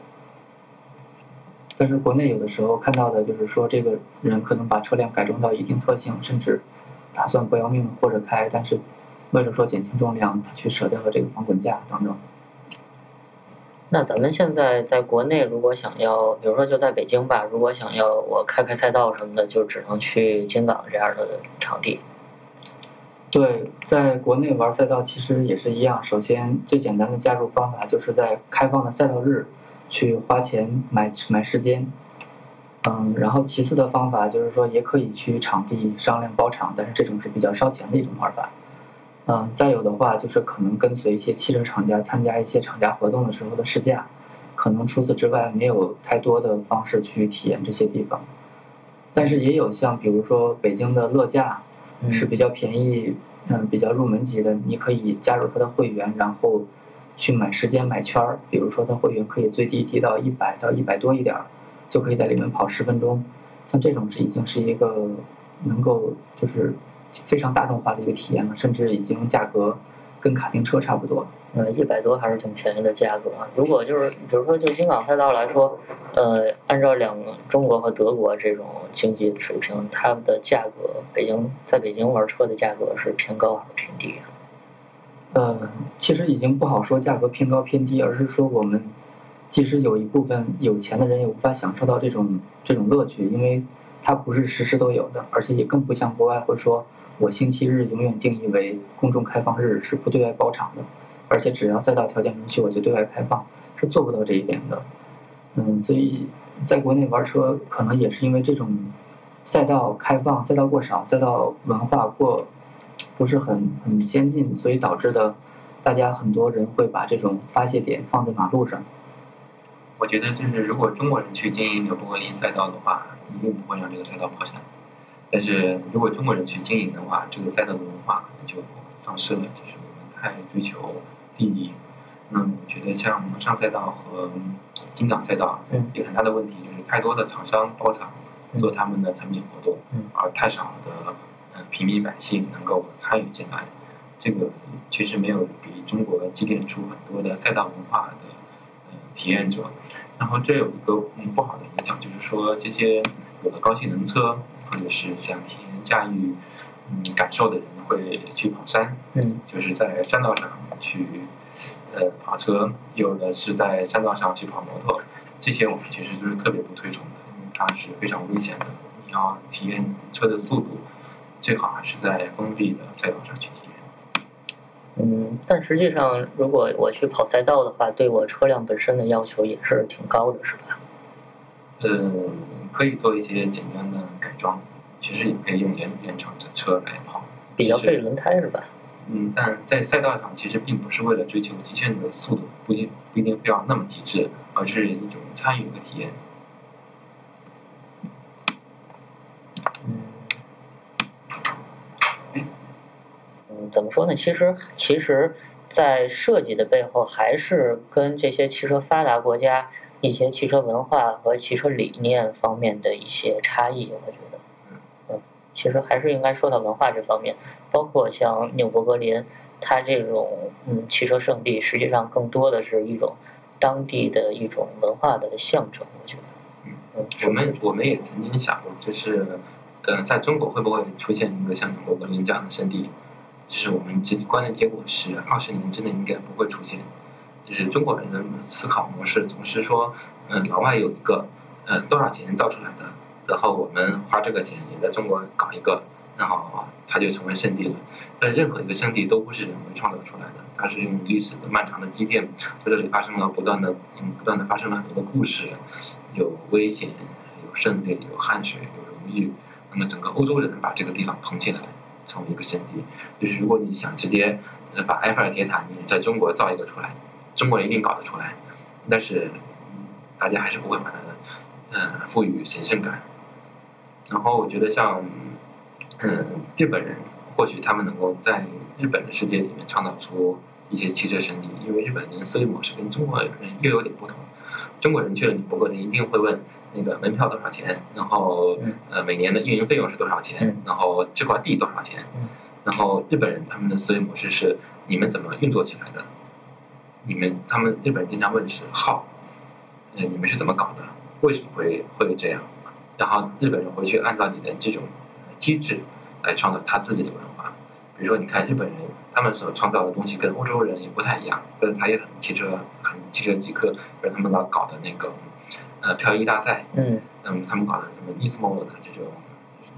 但是国内有的时候看到的就是说，这个人可能把车辆改装到一定特性，甚至打算不要命或者开，但是为了说减轻重量，他去舍掉了这个防滚架等等。那咱们现在在国内，如果想要，比如说就在北京吧，如果想要我开开赛道什么的，就只能去京港这样的场地。对，在国内玩赛道其实也是一样。首先，最简单的加入方法就是在开放的赛道日去花钱买买时间。嗯，然后其次的方法就是说，也可以去场地商量包场，但是这种是比较烧钱的一种玩法。嗯，再有的话就是可能跟随一些汽车厂家参加一些厂家活动的时候的试驾，可能除此之外没有太多的方式去体验这些地方。但是也有像比如说北京的乐驾，嗯是比较便宜，嗯，比较入门级的，你可以加入它的会员，然后去买时间买圈儿，比如说它会员可以最低低到一百到一百多一点儿，就可以在里面跑十分钟，像这种是已经是一个能够就是非常大众化的一个体验了，甚至已经价格跟卡丁车差不多。嗯，一百多还是挺便宜的价格。如果就是比如说就京港赛道来说，呃，按照两个中国和德国这种经济水平，它们的价格，北京在北京玩车的价格是偏高还是偏低啊？呃，其实已经不好说价格偏高偏低，而是说我们即使有一部分有钱的人也无法享受到这种这种乐趣，因为它不是时时都有的，而且也更不像国外会说我星期日永远定义为公众开放日，是不对外包场的，而且只要赛道条件允许我就对外开放，是做不到这一点的。嗯，所以在国内玩车可能也是因为这种赛道开放、赛道过少、赛道文化过不是很很先进，所以导致的大家很多人会把这种发泄点放在马路上。我觉得就是如果中国人去经营纽博格林赛道的话，一定不会让这个赛道破产。但是如果中国人去经营的话，这个赛道的文化可能就丧失了，就是我们太追求利益。那我觉得像上赛道和金港赛道嗯有很大的问题，就是太多的厂商包场做他们的产品活动，嗯而太少的呃平民百姓能够参与进来。这个其实没有比中国积淀出很多的赛道文化的呃体验者。然后这有一个嗯不好的影响，就是说这些有了高性能车或者是想体验驾驭嗯感受的人会去跑山，嗯就是在山道上去呃跑车，有的是在山道上去跑摩托，这些我们其实就是特别不推崇的，因为它是非常危险的。你要体验车的速度，最好还是在封闭的赛道上去体验。嗯，但实际上，如果我去跑赛道的话，对我车辆本身的要求也是挺高的，是吧？嗯，可以做一些简单的改装，其实也可以用延延长的车来跑。比较费轮胎是吧？嗯，但在赛道上其实并不是为了追求极限的速度，不一定不一定非要那么极致，而是一种参与和体验。嗯，嗯，怎么说呢？其实，其实，在设计的背后，还是跟这些汽车发达国家一些汽车文化和汽车理念方面的一些差异。我觉得，嗯，其实还是应该说到文化这方面，包括像纽博格林，它这种嗯汽车圣地，实际上更多的是一种当地的一种文化的象征。我觉得，嗯，我们我们也曾经想过，就是呃，在中国会不会出现一个像纽博格林这样的圣地？就是我们直观的结果是，二十年之内应该不会出现。就是中国人的思考模式总是说，嗯、老外有一个，呃，多少钱造出来的，然后我们花这个钱也在中国搞一个，然后它就成为圣地了。但任何一个圣地都不是人为创造出来的，它是用历史的漫长的积淀，在这里发生了不断的，嗯，不断的发生了很多的故事，有危险，有胜利，有汗水，有荣誉。那么整个欧洲人把这个地方捧起来，成为一个圣地。就是如果你想直接把埃菲尔铁塔你在中国造一个出来，中国人一定搞得出来，但是嗯大家还是不会把它呃赋予神圣感。然后我觉得像嗯日本人，或许他们能够在日本的世界里面创造出一些汽车圣地，因为日本人的思维模式跟中国人又有点不同。中国人去了你博格林一定会问那个门票多少钱，然后嗯呃每年的运营费用是多少钱嗯，然后这块地多少钱嗯，然后日本人他们的思维模式是你们怎么运作起来的？你们他们日本人经常问的是 how，呃你们是怎么搞的？为什么会会这样？然后日本人回去按照你的这种机制来创造他自己的文化。比如说，你看日本人他们所创造的东西跟欧洲人也不太一样，但是他也很汽车很汽车极客，比如他们老搞的那个呃漂移大赛，嗯嗯，他们搞的什么 Nismo 的这种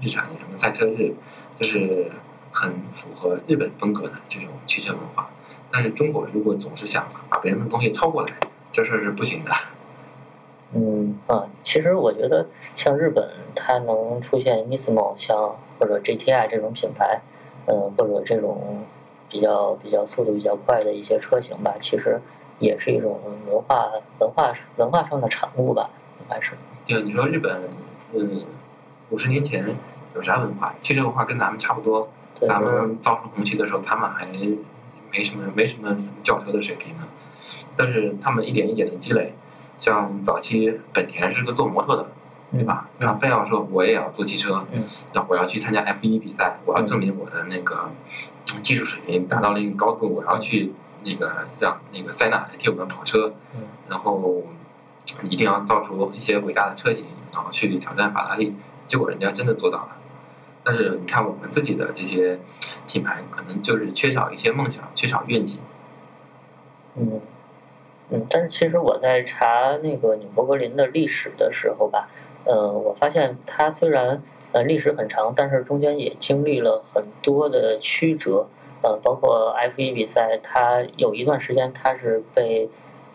日产的什么赛车日，就是很符合日本风格的这种汽车文化。但是中国如果总是想把别人的东西抄过来，这事儿是不行的。嗯啊，其实我觉得像日本，它能出现 Nismo 像或者 GTI 这种品牌，嗯，或者这种比较比较速度比较快的一些车型吧，其实也是一种文化文化文化上的产物吧，应该是。对，你说日本，嗯，五十年前有啥文化？汽车文化跟咱们差不多。对咱们造出红旗的时候，他们还没什么没什么轿车的水平呢。但是他们一点一点的积累，像早期本田是个做摩托的，对吧？那非要说我也要做汽车，嗯那我要去参加 F 1比赛，我要证明我的那个嗯技术水平达到了一个高度，我要去那个让那个塞纳来替我们跑车，嗯然后一定要造出一些伟大的车型，然后去挑战法拉利。结果人家真的做到了。但是你看我们自己的这些品牌，可能就是缺少一些梦想，缺少愿景。嗯，嗯，但是其实我在查那个纽博格林的历史的时候吧，呃，我发现它虽然呃历史很长，但是中间也经历了很多的曲折，呃，包括 F 1比赛，它有一段时间它是被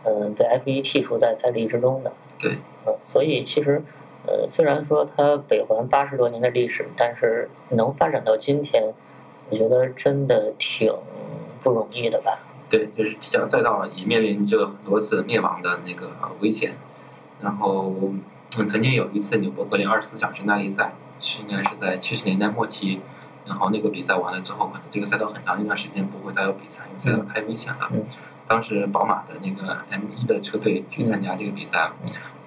嗯、呃被 F 1剔除在赛历之中的，对，呃，所以其实呃虽然说它北环八十多年的历史，但是能发展到今天，我觉得真的挺不容易的吧。对，就是这条赛道也面临着很多次灭亡的那个危险。然后，嗯，曾经有一次纽博格林二十四小时耐力赛，是应该是在七十年代末期。然后那个比赛完了之后，可能这个赛道很长一段时间不会再有比赛，因为赛道太危险了。嗯当时宝马的那个 M 1的车队去参加这个比赛，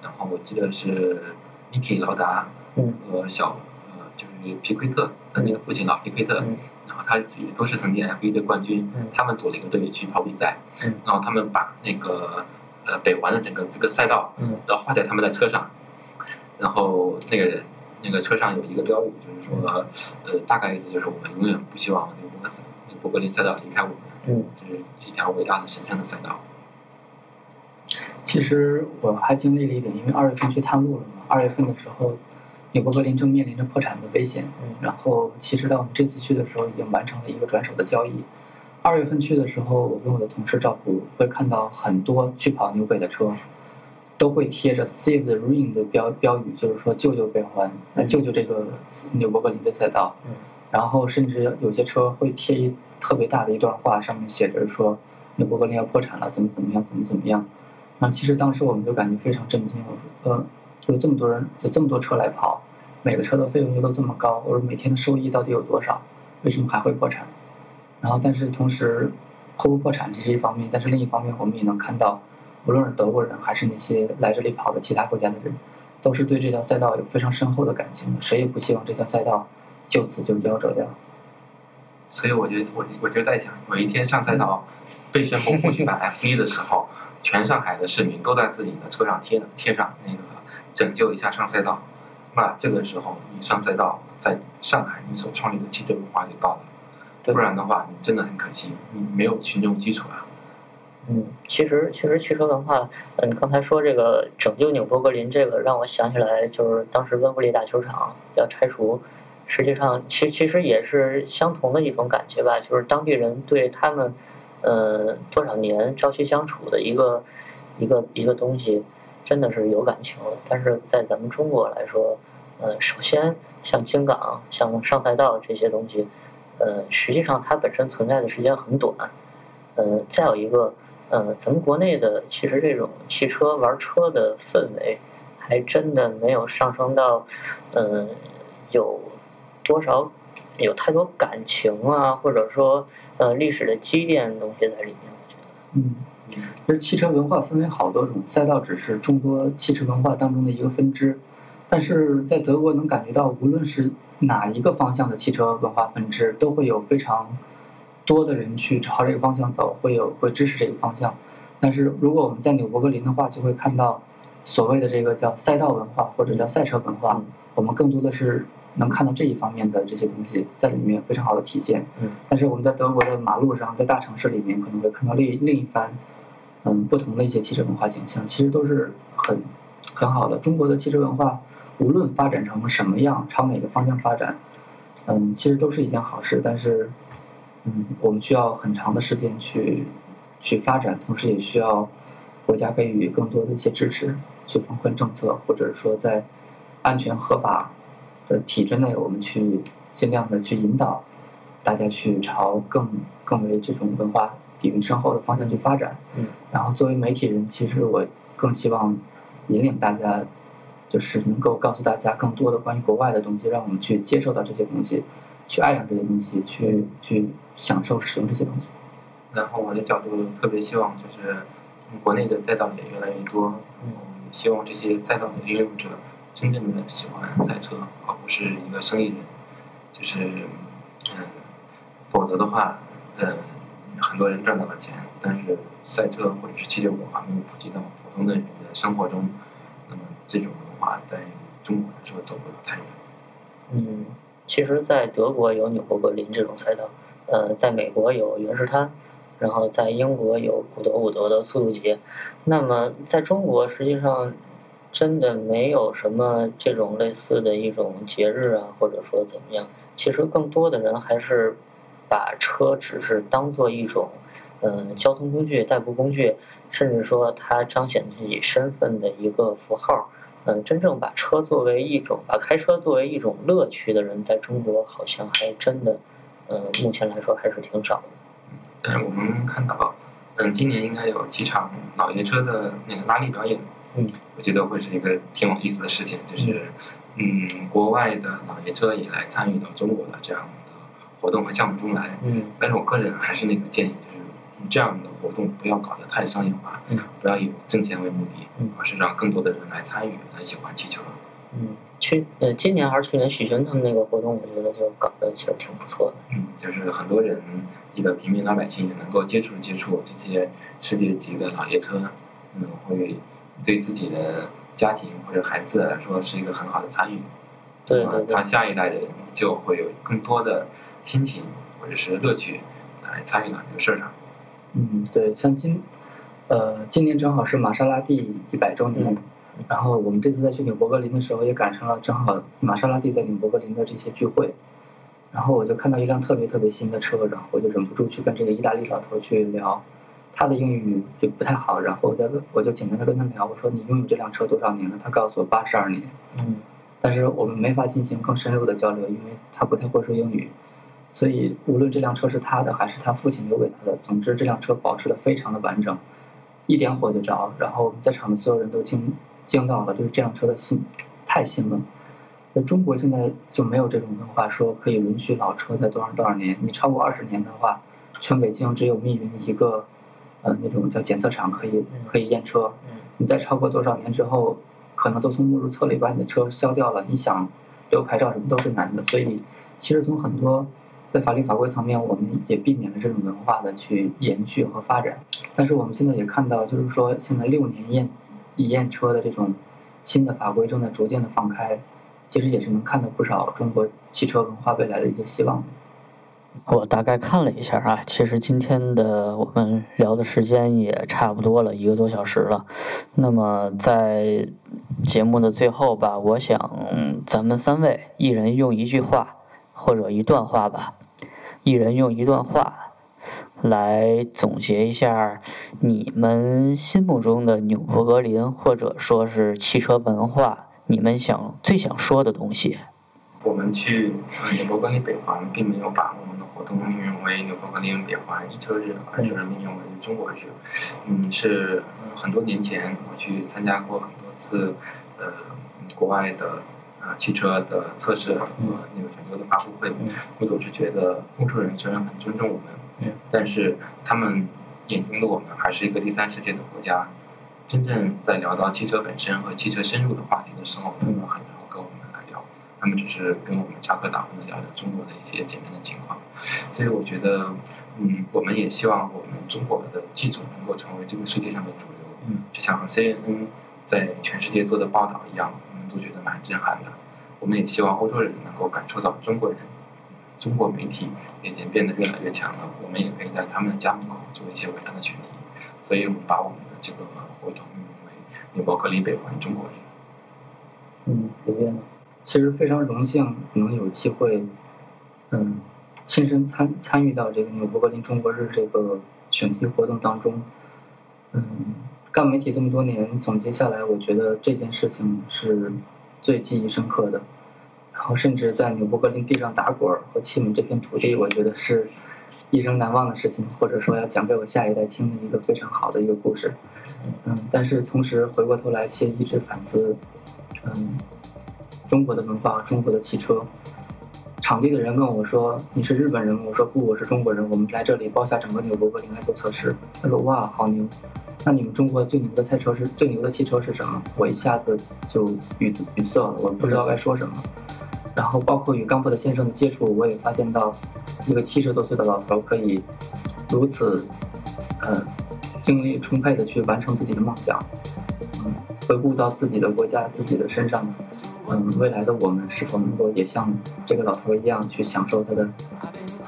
然后我记得是 Niki 劳达嗯。和小呃就是皮奎特他那个父亲老皮奎特，嗯。然后他也都是曾经 F 1的冠军，嗯。他们组了一个队去跑比赛，嗯。然后他们把那个呃北环的整个这个赛道，嗯。然后画在他们的车上，然后那个那个车上有一个标语，就是说呃大概意思就是我们永远不希望纽博格纽博格林赛道离开我们，嗯。就是一条伟大的神圣的赛道。其实我还经历了一点，因为二月份去探路了嘛。二月份的时候，纽博格林正面临着破产的危险。嗯然后，其实到我们这次去的时候，已经完成了一个转手的交易。二月份去的时候，我跟我的同事赵普会看到很多去跑纽北的车，都会贴着 “Save the Ring” 的标标语，就是说救救北环，呃救救这个纽博格林的赛道。嗯然后甚至有些车会贴一特别大的一段话，上面写着说纽博格林要破产了，怎么怎么样，怎么怎么样。然后其实当时我们就感觉非常震惊，我说呃，有这么多人，有这么多车来跑，每个车的费用又都这么高，我说每天的收益到底有多少？为什么还会破产？然后但是同时破不破产这是一方面，但是另一方面我们也能看到，无论是德国人还是那些来这里跑的其他国家的人，都是对这条赛道有非常深厚的感情的，谁也不希望这条赛道就此就夭折掉。所以我就我我就在想，有一天上赛道被宣布不举办 F 1的时候，全上海的市民都在自己的车上贴贴上那个拯救一下上赛道，那这个时候你上赛道，在上海你所创立的汽车文化就到了，不然的话你真的很可惜，你没有群众基础啊。嗯，其实其实汽车文化，嗯，刚才说这个拯救纽博格林，这个让我想起来，就是当时温布利大球场要拆除，实际上其其实也是相同的一种感觉吧，就是当地人对他们，呃，多少年朝夕相处的一个一个一个东西，真的是有感情了。但是在咱们中国来说，呃，首先像京港、像上赛道这些东西，呃，实际上它本身存在的时间很短，呃，再有一个，呃，咱们国内的其实这种汽车玩车的氛围，还真的没有上升到，呃，有多少有太多感情啊，或者说呃历史的积淀东西在里面，我觉得。嗯，其实汽车文化分为好多种，赛道只是众多汽车文化当中的一个分支。但是在德国能感觉到，无论是哪一个方向的汽车文化分支，都会有非常多的人去朝这个方向走，会有会支持这个方向。但是如果我们在纽博格林的话，就会看到所谓的这个叫赛道文化或者叫赛车文化，我们更多的是能看到这一方面的这些东西在里面非常好的体现。嗯但是我们在德国的马路上，在大城市里面，可能会看到另另一番，嗯，不同的一些汽车文化景象，其实都是很很好的。中国的汽车文化，无论发展成什么样，朝哪个方向发展，嗯，其实都是一件好事。但是，嗯，我们需要很长的时间去去发展，同时也需要国家给予更多的一些支持，去放宽政策，或者说在安全合法的体制内，我们去尽量的去引导大家去朝更更为这种文化底蕴深厚的方向去发展。嗯然后作为媒体人，其实我更希望引领大家，就是能够告诉大家更多的关于国外的东西，让我们去接受到这些东西，去爱上这些东西，去去享受使用这些东西。然后我的角度特别希望就是国内的赛道也越来越多，嗯希望这些赛道的拥有者真正的喜欢赛车，而不是一个生意人。就是嗯，否则的话，嗯，很多人赚到了钱，但是赛车或者是汽车文化没有普及到普通的人的生活中，那么这种文化在中国来说走不了太远。嗯，其实，在德国有纽博格林这种赛道，呃，在美国有原石滩，然后在英国有古德伍德的速度节。那么，在中国实际上真的没有什么这种类似的一种节日啊，或者说怎么样。其实更多的人还是把车只是当做一种，嗯、交通工具、代步工具，甚至说它彰显自己身份的一个符号。嗯，真正把车作为一种，把开车作为一种乐趣的人，在中国好像还真的，嗯，目前来说还是挺少的。但是我们看到，嗯，今年应该有几场老爷车的那个拉力表演，嗯，我觉得会是一个挺有意思的事情，就是，嗯，国外的老爷车也来参与到中国的这样的活动和项目中来。嗯但是我个人还是那个建议，就是这样的活动不要搞得太商业化，嗯不要以挣钱为目的，嗯而是让更多的人来参与，来喜欢汽车。嗯，去呃，今年还是去年许军他们那个活动，我觉得就搞得其实挺不错的。嗯，就是很多人，一个平民老百姓也能够接触接触这些世界级的老爷车，嗯，会对自己的家庭或者孩子来说是一个很好的参与。对对对他下一代的人就会有更多的心情或者是乐趣来参与到这个事儿上。嗯，对，像今，呃，今年正好是玛莎拉蒂一百周年，嗯然后我们这次在去纽伯格林的时候，也赶上了正好玛莎拉蒂在纽伯格林的这些聚会，然后我就看到一辆特别特别新的车，然后我就忍不住去跟这个意大利老头去聊，他的英语就不太好，然后我再问，我就简单的跟他聊，我说你拥有这辆车多少年了？他告诉我八十二年，嗯但是我们没法进行更深入的交流，因为他不太会说英语，所以无论这辆车是他的还是他父亲留给他的，总之这辆车保持的非常的完整，一点火就着，然后在场的所有人都惊惊到了，就是这辆车的新太新了。那中国现在就没有这种文化，说可以允许老车在多少多少年，你超过二十年的话，全北京只有密云一个，呃，那种叫检测厂可以可以验车，嗯你再超过多少年之后，可能都从目录册里把你的车消掉了，你想留牌照什么都是难的。所以，其实从很多在法律法规层面，我们也避免了这种文化的去延续和发展。但是我们现在也看到，就是说现在六年验一验车的这种新的法规正在逐渐的放开，其实也是能看到不少中国汽车文化未来的一些希望的。我大概看了一下啊，其实今天的我们聊的时间也差不多了，一个多小时了。那么在节目的最后吧，我想咱们三位一人用一句话或者一段话吧，一人用一段话来总结一下你们心目中的纽博格林或者说是汽车文化，你们想最想说的东西。我们去纽博格林北环，并没有把握活动命名为纽伯格林北环一车日，而是命名为中国日。嗯，是呃很多年前我去参加过很多次，呃，国外的呃汽车的测试和那个整个的发布会，嗯我总是觉得欧洲人虽然很尊重我们，嗯但是他们眼中的我们还是一个第三世界的国家。真正在聊到汽车本身和汽车深入的话题的时候，他们很少跟我们来聊，他们只是跟我们插科打诨的聊聊中国的一些简单的情况。所以我觉得，嗯，我们也希望我们中国的技术能够成为这个世界上的主流。嗯，就像 CNN 在全世界做的报道一样，我们都觉得蛮震撼的。我们也希望欧洲人能够感受到中国人，中国媒体已经变得越来越强了，我们也可以在他们的家门口做一些伟大的选题。所以我们把我们的这个活动命名为纽伯格林北环中国人。嗯，刘燕，其实非常荣幸能有机会，嗯，亲身参参与到这个纽伯格林中国日这个选题活动当中。嗯，干媒体这么多年，总结下来，我觉得这件事情是最记忆深刻的。然后，甚至在纽伯格林地上打滚和亲吻这片土地，我觉得是一生难忘的事情，或者说要讲给我下一代听的一个非常好的一个故事。嗯，但是同时回过头来，却一直反思，嗯，中国的文化，中国的汽车。场地的人问我说：“你是日本人吗？”我说：“不，我是中国人。我们来这里包下整个纽博格林来做测试。”他说：“哇，好牛！那你们中国最牛的赛车是最牛的汽车是什么？”我一下子就语语塞了，我不知道该说什么。然后包括与冈布的先生的接触，我也发现到，一个七十多岁的老头可以如此，呃，精力充沛的去完成自己的梦想。嗯，回顾到自己的国家、自己的身上，嗯，未来的我们是否能够也像这个老头一样去享受他的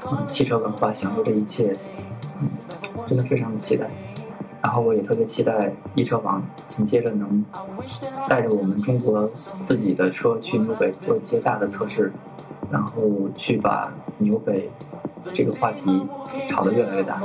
嗯汽车文化，享受这一切？嗯，真的非常的期待。然后我也特别期待易车网紧接着能带着我们中国自己的车去纽北做一些大的测试，然后去把纽北这个话题炒得越来越大。